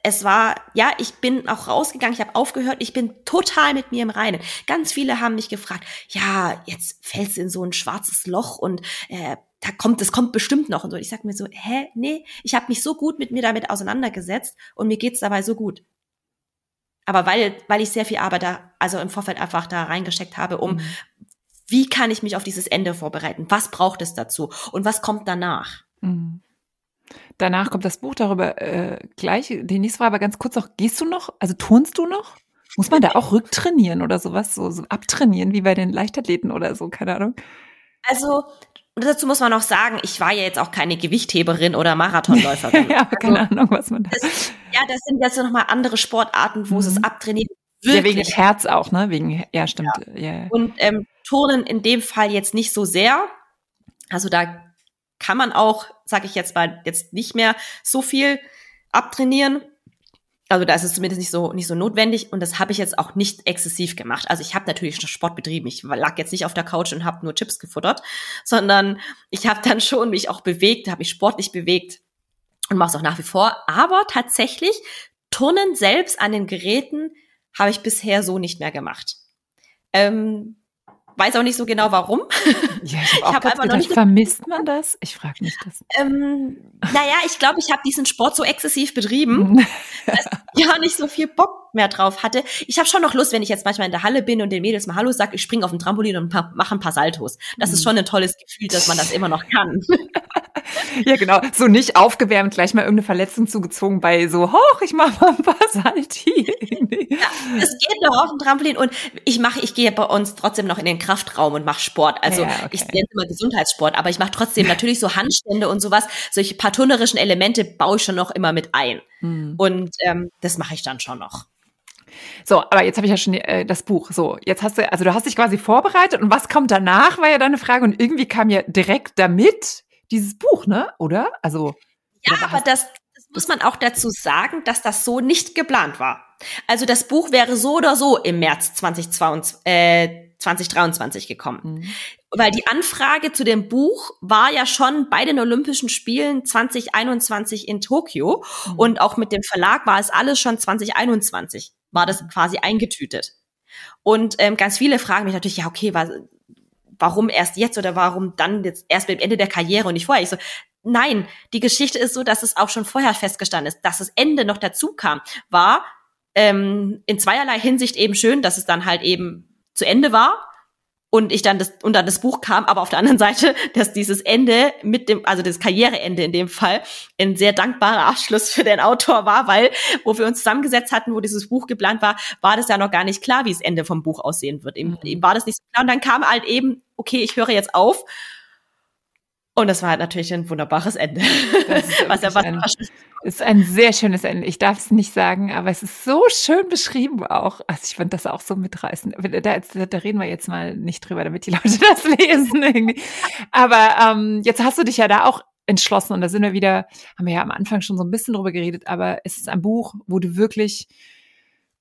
es war, ja, ich bin auch rausgegangen, ich habe aufgehört, ich bin total mit mir im Reinen. Ganz viele haben mich gefragt, ja, jetzt fällst du in so ein schwarzes Loch und äh, da kommt, es kommt bestimmt noch und so. Ich sag mir so, hä, nee, ich habe mich so gut mit mir damit auseinandergesetzt und mir geht's dabei so gut. Aber weil, weil ich sehr viel Arbeit da, also im Vorfeld einfach da reingesteckt habe, um, mhm. wie kann ich mich auf dieses Ende vorbereiten? Was braucht es dazu? Und was kommt danach? Mhm. Danach kommt das Buch darüber äh, gleich. Die nächste Frage aber ganz kurz noch, gehst du noch? Also turnst du noch? Muss man da auch rücktrainieren oder sowas, so, so abtrainieren wie bei den Leichtathleten oder so, keine Ahnung? Also dazu muss man auch sagen, ich war ja jetzt auch keine Gewichtheberin oder Marathonläuferin. ja, keine also, Ahnung, was man da. Das, ja, das sind jetzt noch mal andere Sportarten, wo mhm. es abtrainiert. Wirklich. Ja, wegen Herz auch, ne? Wegen, ja, stimmt. Ja. ja. Und ähm, Turnen in dem Fall jetzt nicht so sehr. Also da kann man auch, sage ich jetzt mal, jetzt nicht mehr so viel abtrainieren. Also da ist es zumindest nicht so nicht so notwendig und das habe ich jetzt auch nicht exzessiv gemacht. Also ich habe natürlich schon Sport betrieben. Ich lag jetzt nicht auf der Couch und habe nur Chips gefuttert, sondern ich habe dann schon mich auch bewegt, habe mich sportlich bewegt und mache es auch nach wie vor. Aber tatsächlich Turnen selbst an den Geräten habe ich bisher so nicht mehr gemacht. Ähm, weiß auch nicht so genau warum. Ja, ich habe hab einfach gedacht, noch nicht vermisst man das? Ich frage mich das. Ähm, naja, ich glaube, ich habe diesen Sport so exzessiv betrieben, dass ich ja nicht so viel Bock mehr drauf hatte. Ich habe schon noch Lust, wenn ich jetzt manchmal in der Halle bin und den Mädels mal Hallo sage, ich springe auf den Trampolin und mache ein paar Saltos. Das mhm. ist schon ein tolles Gefühl, dass man das immer noch kann. ja, genau. So nicht aufgewärmt, gleich mal irgendeine Verletzung zugezogen bei so, hoch, ich mache mal ein paar Salti. ja, es geht noch auf dem Trampolin und ich mache, ich gehe bei uns trotzdem noch in den Kraftraum und mache Sport. Also ja, okay. ich nenne immer Gesundheitssport, aber ich mache trotzdem natürlich so Handstände und sowas. Solche paar turnerischen Elemente baue ich schon noch immer mit ein. Mhm. Und ähm, das mache ich dann schon noch. So, aber jetzt habe ich ja schon äh, das Buch. So, jetzt hast du, also du hast dich quasi vorbereitet und was kommt danach, war ja deine Frage. Und irgendwie kam ja direkt damit dieses Buch, ne? Oder? Also. Ja, aber das, das muss man auch dazu sagen, dass das so nicht geplant war. Also das Buch wäre so oder so im März 2022, äh, 2023 gekommen. Mhm. Weil die Anfrage zu dem Buch war ja schon bei den Olympischen Spielen 2021 in Tokio mhm. und auch mit dem Verlag war es alles schon 2021, war das quasi eingetütet. Und ähm, ganz viele fragen mich natürlich, ja, okay, was, warum erst jetzt oder warum dann jetzt erst mit dem Ende der Karriere und nicht vorher? Ich so, nein, die Geschichte ist so, dass es auch schon vorher festgestanden ist, dass das Ende noch dazu kam, war ähm, in zweierlei Hinsicht eben schön, dass es dann halt eben zu Ende war und ich dann das und dann das Buch kam, aber auf der anderen Seite, dass dieses Ende mit dem, also das Karriereende in dem Fall, ein sehr dankbarer Abschluss für den Autor war, weil wo wir uns zusammengesetzt hatten, wo dieses Buch geplant war, war das ja noch gar nicht klar, wie das Ende vom Buch aussehen wird. Ihm, mhm. ihm war das nicht so klar und dann kam halt eben, okay, ich höre jetzt auf und das war halt natürlich ein wunderbares Ende. was ja was ein, ist ein sehr schönes Ende. Ich darf es nicht sagen, aber es ist so schön beschrieben auch. Also ich fand das auch so mitreißend. Da, da, reden wir jetzt mal nicht drüber, damit die Leute das lesen irgendwie. Aber ähm, jetzt hast du dich ja da auch entschlossen und da sind wir wieder, haben wir ja am Anfang schon so ein bisschen drüber geredet, aber es ist ein Buch, wo du wirklich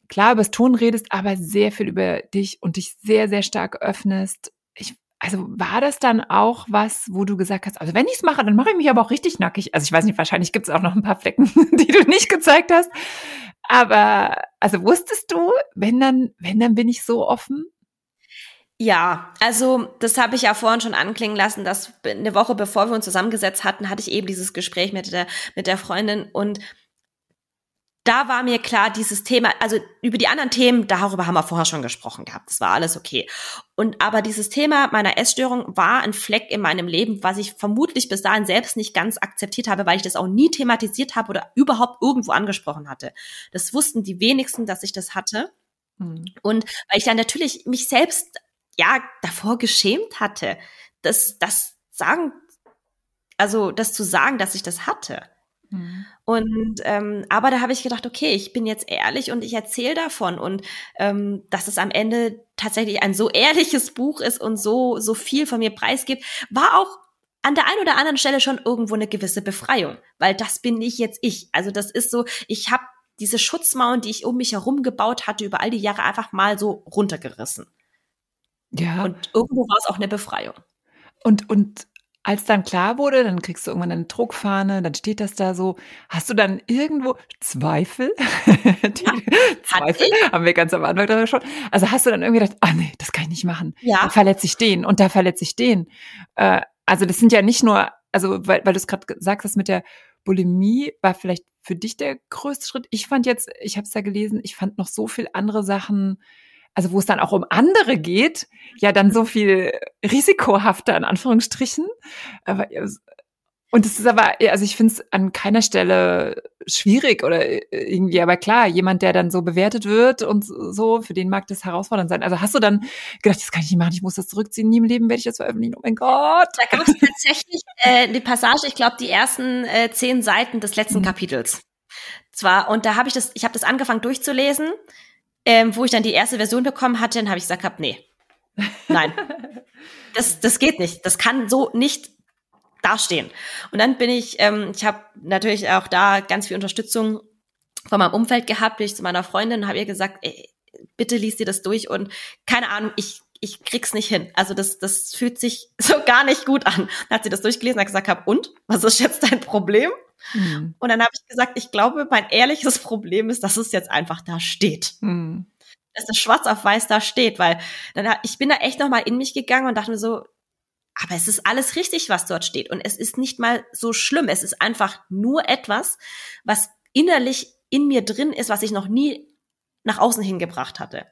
klar über das Ton redest, aber sehr viel über dich und dich sehr, sehr stark öffnest. Ich also war das dann auch was, wo du gesagt hast, also wenn ich es mache, dann mache ich mich aber auch richtig nackig. Also ich weiß nicht, wahrscheinlich gibt es auch noch ein paar Flecken, die du nicht gezeigt hast. Aber also wusstest du, wenn dann, wenn dann bin ich so offen? Ja, also das habe ich ja vorhin schon anklingen lassen, dass eine Woche bevor wir uns zusammengesetzt hatten, hatte ich eben dieses Gespräch mit der mit der Freundin und da war mir klar, dieses Thema, also über die anderen Themen, darüber haben wir vorher schon gesprochen gehabt. Das war alles okay. Und aber dieses Thema meiner Essstörung war ein Fleck in meinem Leben, was ich vermutlich bis dahin selbst nicht ganz akzeptiert habe, weil ich das auch nie thematisiert habe oder überhaupt irgendwo angesprochen hatte. Das wussten die wenigsten, dass ich das hatte. Mhm. Und weil ich dann natürlich mich selbst ja davor geschämt hatte, das, das sagen, also das zu sagen, dass ich das hatte. Mhm. Und ähm, aber da habe ich gedacht, okay, ich bin jetzt ehrlich und ich erzähle davon und ähm, dass es am Ende tatsächlich ein so ehrliches Buch ist und so so viel von mir preisgibt, war auch an der einen oder anderen Stelle schon irgendwo eine gewisse Befreiung, weil das bin nicht jetzt ich. Also das ist so, ich habe diese Schutzmauern, die ich um mich herum gebaut hatte, über all die Jahre einfach mal so runtergerissen. Ja. Und irgendwo war es auch eine Befreiung. Und, und als dann klar wurde, dann kriegst du irgendwann eine Druckfahne, dann steht das da so. Hast du dann irgendwo Zweifel? Die Zweifel haben wir ganz am Anfang schon. Also hast du dann irgendwie gedacht, ah nee, das kann ich nicht machen. Ja. Da verletze ich den und da verletze ich den. Äh, also das sind ja nicht nur, also weil, weil du es gerade gesagt hast mit der Bulimie, war vielleicht für dich der größte Schritt. Ich fand jetzt, ich habe es ja gelesen, ich fand noch so viel andere Sachen also wo es dann auch um andere geht, ja dann so viel risikohafter in Anführungsstrichen. Aber, und es ist aber, also ich finde es an keiner Stelle schwierig oder irgendwie, aber klar, jemand, der dann so bewertet wird und so, für den mag das herausfordernd sein. Also hast du dann gedacht, das kann ich nicht machen, ich muss das zurückziehen, nie im Leben werde ich das veröffentlichen, oh mein Gott. Da gab es tatsächlich äh, eine Passage, ich glaube, die ersten äh, zehn Seiten des letzten mhm. Kapitels. Zwar, und da habe ich das, ich habe das angefangen durchzulesen ähm, wo ich dann die erste Version bekommen hatte, dann habe ich gesagt, hab, nee, nein, das, das geht nicht, das kann so nicht dastehen. Und dann bin ich, ähm, ich habe natürlich auch da ganz viel Unterstützung von meinem Umfeld gehabt, bin ich zu meiner Freundin und habe ihr gesagt, ey, bitte liest dir das durch und keine Ahnung, ich ich krieg's nicht hin. Also das, das fühlt sich so gar nicht gut an. Dann hat sie das durchgelesen und hat gesagt, hab, und? Was ist jetzt dein Problem? Mhm. Und dann habe ich gesagt, ich glaube, mein ehrliches Problem ist, dass es jetzt einfach da steht. Mhm. Dass das schwarz auf weiß da steht, weil dann, ich bin da echt nochmal in mich gegangen und dachte mir so, aber es ist alles richtig, was dort steht. Und es ist nicht mal so schlimm. Es ist einfach nur etwas, was innerlich in mir drin ist, was ich noch nie nach außen hingebracht hatte.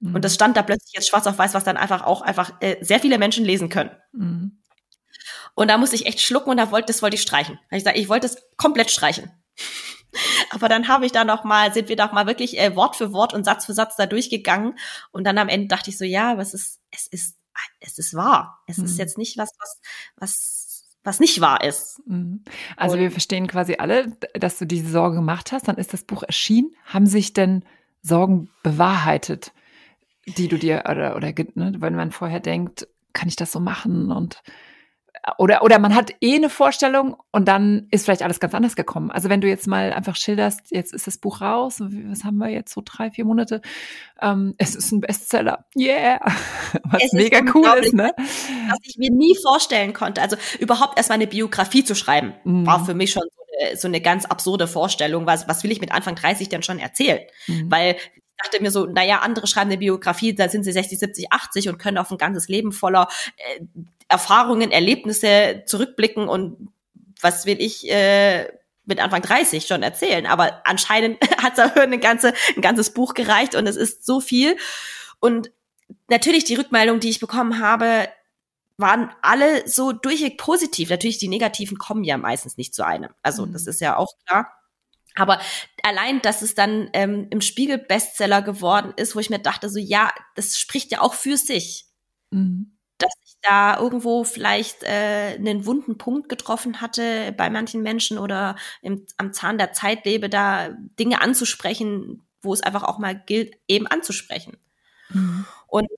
Mhm. Und das stand da plötzlich jetzt schwarz auf weiß, was dann einfach auch einfach äh, sehr viele Menschen lesen können. Mhm. Und da musste ich echt schlucken und da wollte, das wollte ich streichen. Ich sage, ich wollte es komplett streichen. Aber dann habe ich da noch mal, sind wir doch mal wirklich äh, Wort für Wort und Satz für Satz da durchgegangen. Und dann am Ende dachte ich so, ja, aber es ist, es ist, es ist wahr. Es mhm. ist jetzt nicht was, was, was was nicht wahr ist. Mhm. Also und wir verstehen quasi alle, dass du diese Sorge gemacht hast. Dann ist das Buch erschienen. Haben sich denn Sorgen bewahrheitet, die du dir oder oder ne, wenn man vorher denkt, kann ich das so machen und oder, oder man hat eh eine Vorstellung und dann ist vielleicht alles ganz anders gekommen. Also wenn du jetzt mal einfach schilderst, jetzt ist das Buch raus, was haben wir jetzt so drei, vier Monate? Ähm, es ist ein Bestseller. Yeah! Was es mega cool ist, ne? Was ich mir nie vorstellen konnte. Also überhaupt erstmal eine Biografie zu schreiben, mhm. war für mich schon so eine, so eine ganz absurde Vorstellung. Was, was will ich mit Anfang 30 denn schon erzählen? Mhm. Weil dachte mir so, naja, andere schreiben eine Biografie, da sind sie 60, 70, 80 und können auf ein ganzes Leben voller äh, Erfahrungen, Erlebnisse zurückblicken und was will ich äh, mit Anfang 30 schon erzählen. Aber anscheinend hat da eine ganze, ein ganzes Buch gereicht und es ist so viel. Und natürlich die Rückmeldung, die ich bekommen habe, waren alle so durchweg positiv. Natürlich, die negativen kommen ja meistens nicht zu einem. Also, mhm. das ist ja auch klar. Aber allein, dass es dann ähm, im Spiegel Bestseller geworden ist, wo ich mir dachte, so ja, das spricht ja auch für sich. Mhm dass ich da irgendwo vielleicht äh, einen wunden Punkt getroffen hatte bei manchen Menschen oder im, am Zahn der Zeit lebe, da Dinge anzusprechen, wo es einfach auch mal gilt, eben anzusprechen. Mhm. Und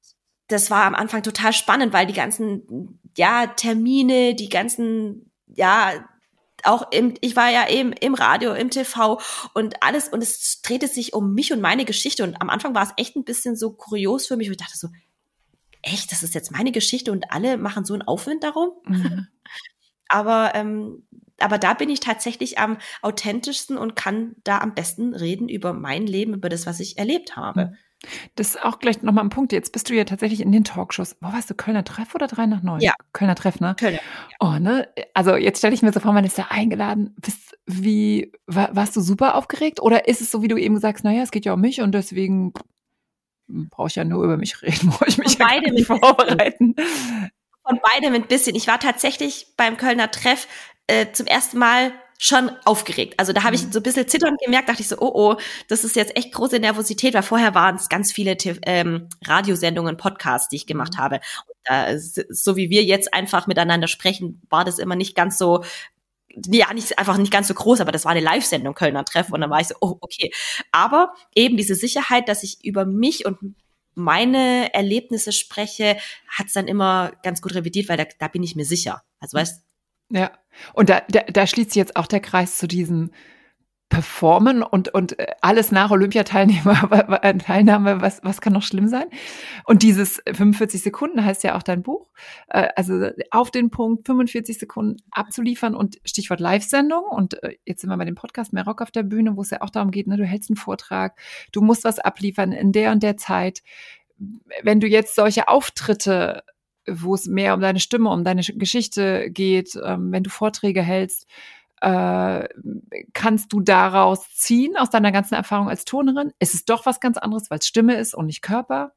das war am Anfang total spannend, weil die ganzen, ja, Termine, die ganzen, ja, auch im, ich war ja eben im Radio, im TV und alles und es drehte sich um mich und meine Geschichte und am Anfang war es echt ein bisschen so kurios für mich, wo ich dachte so, echt, das ist jetzt meine Geschichte und alle machen so einen Aufwind darum. Mhm. aber, ähm, aber da bin ich tatsächlich am authentischsten und kann da am besten reden über mein Leben, über das, was ich erlebt habe. Mhm. Das ist auch gleich nochmal ein Punkt. Jetzt bist du ja tatsächlich in den Talkshows. Wo warst du? Kölner Treff oder drei nach neun? Ja. Kölner Treff, ne? Kölner. Oh, ne? Also jetzt stelle ich mir so vor, man ist da eingeladen. Bist, wie, war, warst du super aufgeregt? Oder ist es so, wie du eben sagst, naja, es geht ja um mich und deswegen brauche ich ja nur über mich reden, brauche ich mich Von ja nicht vorbereiten. Von beidem ein bisschen. Ich war tatsächlich beim Kölner Treff äh, zum ersten Mal schon aufgeregt. Also da habe ich mhm. so ein bisschen zittern gemerkt, dachte ich so, oh oh, das ist jetzt echt große Nervosität, weil vorher waren es ganz viele ähm, Radiosendungen, Podcasts, die ich gemacht mhm. habe. Und da, so wie wir jetzt einfach miteinander sprechen, war das immer nicht ganz so ja, nicht, einfach nicht ganz so groß, aber das war eine Live-Sendung Kölner Treff und dann war ich so, oh, okay. Aber eben diese Sicherheit, dass ich über mich und meine Erlebnisse spreche, hat's dann immer ganz gut revidiert, weil da, da bin ich mir sicher. Also weißt Ja. Und da, da, da schließt sich jetzt auch der Kreis zu diesem performen und, und äh, alles nach Olympiateilnehmer, Teilnahme, was, was kann noch schlimm sein? Und dieses 45 Sekunden heißt ja auch dein Buch, äh, also auf den Punkt 45 Sekunden abzuliefern und Stichwort Live-Sendung und äh, jetzt sind wir bei dem Podcast Mehr Rock auf der Bühne, wo es ja auch darum geht, ne, du hältst einen Vortrag, du musst was abliefern in der und der Zeit. Wenn du jetzt solche Auftritte wo es mehr um deine Stimme, um deine Geschichte geht, ähm, wenn du Vorträge hältst, äh, kannst du daraus ziehen aus deiner ganzen Erfahrung als Turnerin? Ist es doch was ganz anderes, weil es Stimme ist und nicht Körper?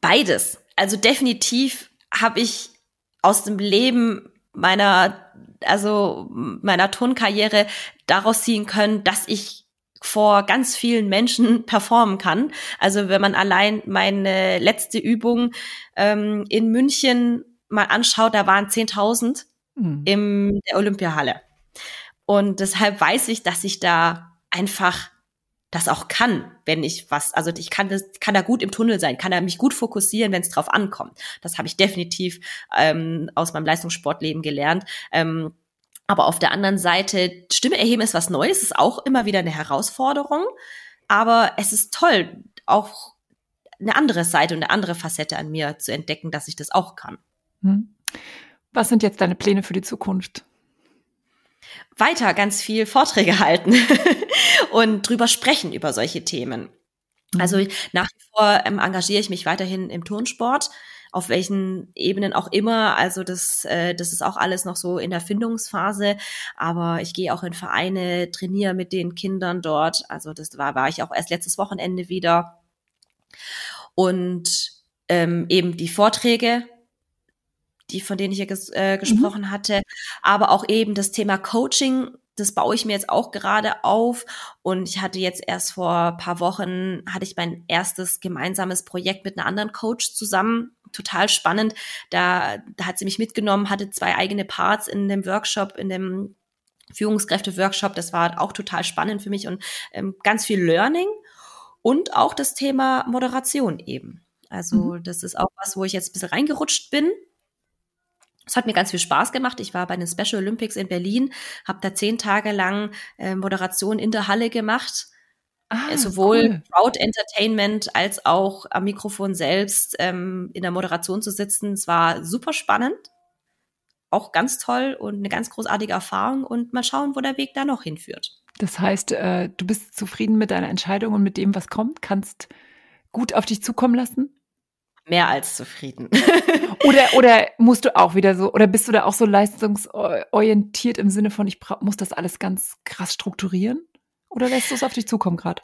Beides. Also definitiv habe ich aus dem Leben meiner, also meiner Turnkarriere daraus ziehen können, dass ich vor ganz vielen Menschen performen kann. Also wenn man allein meine letzte Übung ähm, in München mal anschaut, da waren 10.000 mhm. in der Olympiahalle. Und deshalb weiß ich, dass ich da einfach das auch kann, wenn ich was, also ich kann das, kann da gut im Tunnel sein, kann da mich gut fokussieren, wenn es drauf ankommt. Das habe ich definitiv ähm, aus meinem Leistungssportleben gelernt. Ähm, aber auf der anderen Seite, Stimme erheben ist was Neues, ist auch immer wieder eine Herausforderung. Aber es ist toll, auch eine andere Seite und eine andere Facette an mir zu entdecken, dass ich das auch kann. Hm. Was sind jetzt deine Pläne für die Zukunft? Weiter ganz viel Vorträge halten und drüber sprechen über solche Themen. Mhm. Also nach wie vor ähm, engagiere ich mich weiterhin im Turnsport, auf welchen Ebenen auch immer. Also das, äh, das ist auch alles noch so in der Findungsphase. Aber ich gehe auch in Vereine, trainiere mit den Kindern dort. Also das war, war ich auch erst letztes Wochenende wieder. Und ähm, eben die Vorträge die, von denen ich ja ges äh, mhm. gesprochen mhm. hatte, aber auch eben das Thema Coaching, das baue ich mir jetzt auch gerade auf. Und ich hatte jetzt erst vor paar Wochen, hatte ich mein erstes gemeinsames Projekt mit einer anderen Coach zusammen. Total spannend. Da, da hat sie mich mitgenommen, hatte zwei eigene Parts in dem Workshop, in dem Führungskräfte-Workshop. Das war auch total spannend für mich und ähm, ganz viel Learning und auch das Thema Moderation eben. Also mhm. das ist auch was, wo ich jetzt ein bisschen reingerutscht bin es hat mir ganz viel Spaß gemacht. Ich war bei den Special Olympics in Berlin, habe da zehn Tage lang äh, Moderation in der Halle gemacht. Ah, sowohl cool. Crowd Entertainment als auch am Mikrofon selbst ähm, in der Moderation zu sitzen. Es war super spannend, auch ganz toll und eine ganz großartige Erfahrung. Und mal schauen, wo der Weg da noch hinführt. Das heißt, äh, du bist zufrieden mit deiner Entscheidung und mit dem, was kommt, kannst gut auf dich zukommen lassen? mehr als zufrieden. oder, oder musst du auch wieder so, oder bist du da auch so leistungsorientiert im Sinne von, ich muss das alles ganz krass strukturieren? Oder lässt du es auf dich zukommen gerade?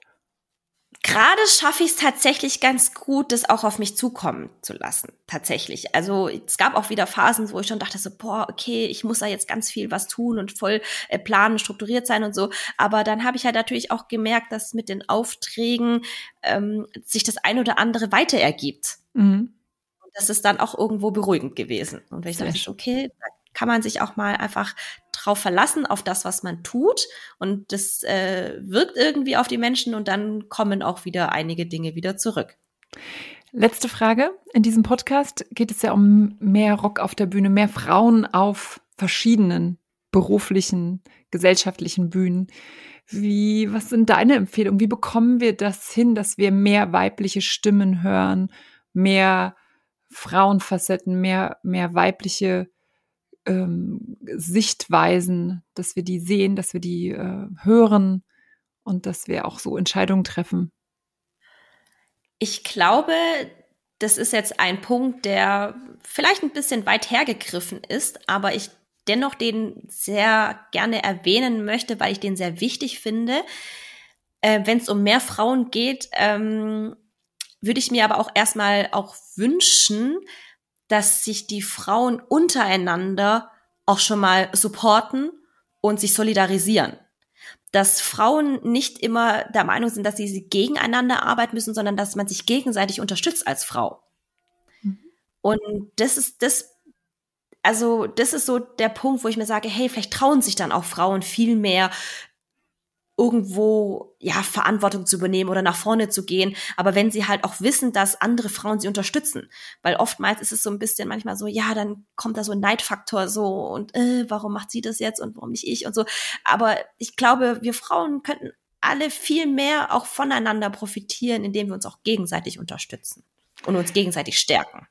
gerade schaffe ich es tatsächlich ganz gut, das auch auf mich zukommen zu lassen. Tatsächlich. Also es gab auch wieder Phasen, wo ich schon dachte so, boah, okay, ich muss da jetzt ganz viel was tun und voll äh, planen, strukturiert sein und so. Aber dann habe ich halt natürlich auch gemerkt, dass mit den Aufträgen ähm, sich das ein oder andere weiter ergibt. Mhm. Und das ist dann auch irgendwo beruhigend gewesen. Und wenn ich dachte, okay, kann man sich auch mal einfach drauf verlassen, auf das, was man tut. Und das äh, wirkt irgendwie auf die Menschen und dann kommen auch wieder einige Dinge wieder zurück. Letzte Frage. In diesem Podcast geht es ja um mehr Rock auf der Bühne, mehr Frauen auf verschiedenen beruflichen, gesellschaftlichen Bühnen. Wie, was sind deine Empfehlungen? Wie bekommen wir das hin, dass wir mehr weibliche Stimmen hören, mehr Frauenfacetten, mehr, mehr weibliche ähm, Sichtweisen, dass wir die sehen, dass wir die äh, hören und dass wir auch so Entscheidungen treffen? Ich glaube, das ist jetzt ein Punkt, der vielleicht ein bisschen weit hergegriffen ist, aber ich dennoch den sehr gerne erwähnen möchte, weil ich den sehr wichtig finde. Äh, Wenn es um mehr Frauen geht, ähm, würde ich mir aber auch erstmal auch wünschen, dass sich die Frauen untereinander auch schon mal supporten und sich solidarisieren. Dass Frauen nicht immer der Meinung sind, dass sie gegeneinander arbeiten müssen, sondern dass man sich gegenseitig unterstützt als Frau. Mhm. Und das ist, das also das ist so der Punkt, wo ich mir sage, hey, vielleicht trauen sich dann auch Frauen viel mehr irgendwo ja Verantwortung zu übernehmen oder nach vorne zu gehen, aber wenn sie halt auch wissen, dass andere Frauen sie unterstützen, weil oftmals ist es so ein bisschen manchmal so, ja, dann kommt da so ein Neidfaktor so und äh, warum macht sie das jetzt und warum nicht ich und so, aber ich glaube, wir Frauen könnten alle viel mehr auch voneinander profitieren, indem wir uns auch gegenseitig unterstützen und uns gegenseitig stärken.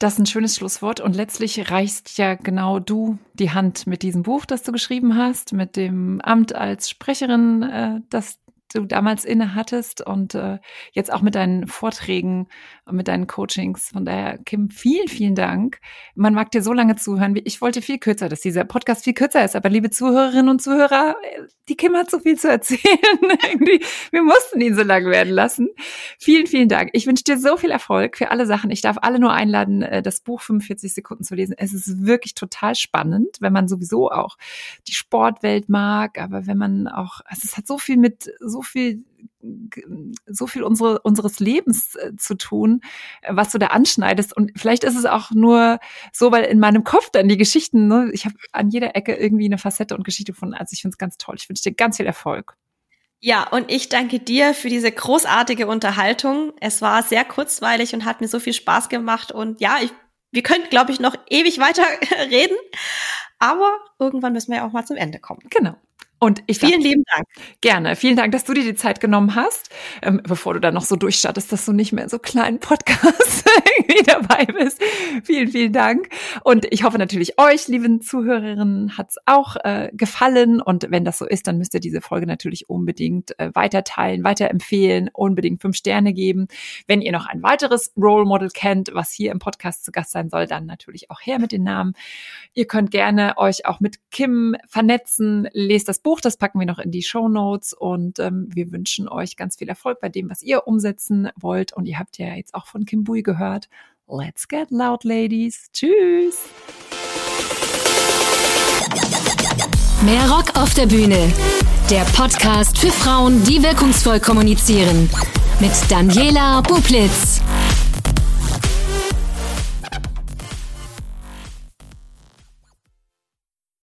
Das ist ein schönes Schlusswort. Und letztlich reichst ja genau du die Hand mit diesem Buch, das du geschrieben hast, mit dem Amt als Sprecherin, äh, das du damals inne hattest und äh, jetzt auch mit deinen Vorträgen und mit deinen Coachings. Von daher, Kim, vielen, vielen Dank. Man mag dir so lange zuhören. wie Ich wollte viel kürzer, dass dieser Podcast viel kürzer ist. Aber liebe Zuhörerinnen und Zuhörer, die Kim hat so viel zu erzählen. Wir mussten ihn so lang werden lassen. Vielen, vielen Dank. Ich wünsche dir so viel Erfolg für alle Sachen. Ich darf alle nur einladen, äh, das Buch 45 Sekunden zu lesen. Es ist wirklich total spannend, wenn man sowieso auch die Sportwelt mag, aber wenn man auch, also es hat so viel mit so viel so viel unsere, unseres Lebens äh, zu tun, äh, was du da anschneidest. Und vielleicht ist es auch nur so, weil in meinem Kopf dann die Geschichten, ne, ich habe an jeder Ecke irgendwie eine Facette und Geschichte gefunden. Also ich finde es ganz toll. Ich wünsche dir ganz viel Erfolg. Ja, und ich danke dir für diese großartige Unterhaltung. Es war sehr kurzweilig und hat mir so viel Spaß gemacht. Und ja, ich, wir könnten, glaube ich, noch ewig weiter reden. Aber irgendwann müssen wir ja auch mal zum Ende kommen. Genau. Und ich Vielen lieben Dank. Gerne. Vielen Dank, dass du dir die Zeit genommen hast, ähm, bevor du dann noch so durchstartest, dass du nicht mehr in so kleinen Podcasts irgendwie dabei bist. Vielen, vielen Dank. Und ich hoffe natürlich euch, lieben Zuhörerinnen, hat's auch äh, gefallen. Und wenn das so ist, dann müsst ihr diese Folge natürlich unbedingt äh, weiter teilen, weiterempfehlen, unbedingt fünf Sterne geben. Wenn ihr noch ein weiteres Role Model kennt, was hier im Podcast zu Gast sein soll, dann natürlich auch her mit den Namen. Ihr könnt gerne euch auch mit Kim vernetzen, lest das Buch Buch. Das packen wir noch in die Show Notes und ähm, wir wünschen euch ganz viel Erfolg bei dem, was ihr umsetzen wollt. Und ihr habt ja jetzt auch von Kim Bui gehört. Let's get loud, ladies. Tschüss. Mehr Rock auf der Bühne. Der Podcast für Frauen, die wirkungsvoll kommunizieren. Mit Daniela Bublitz.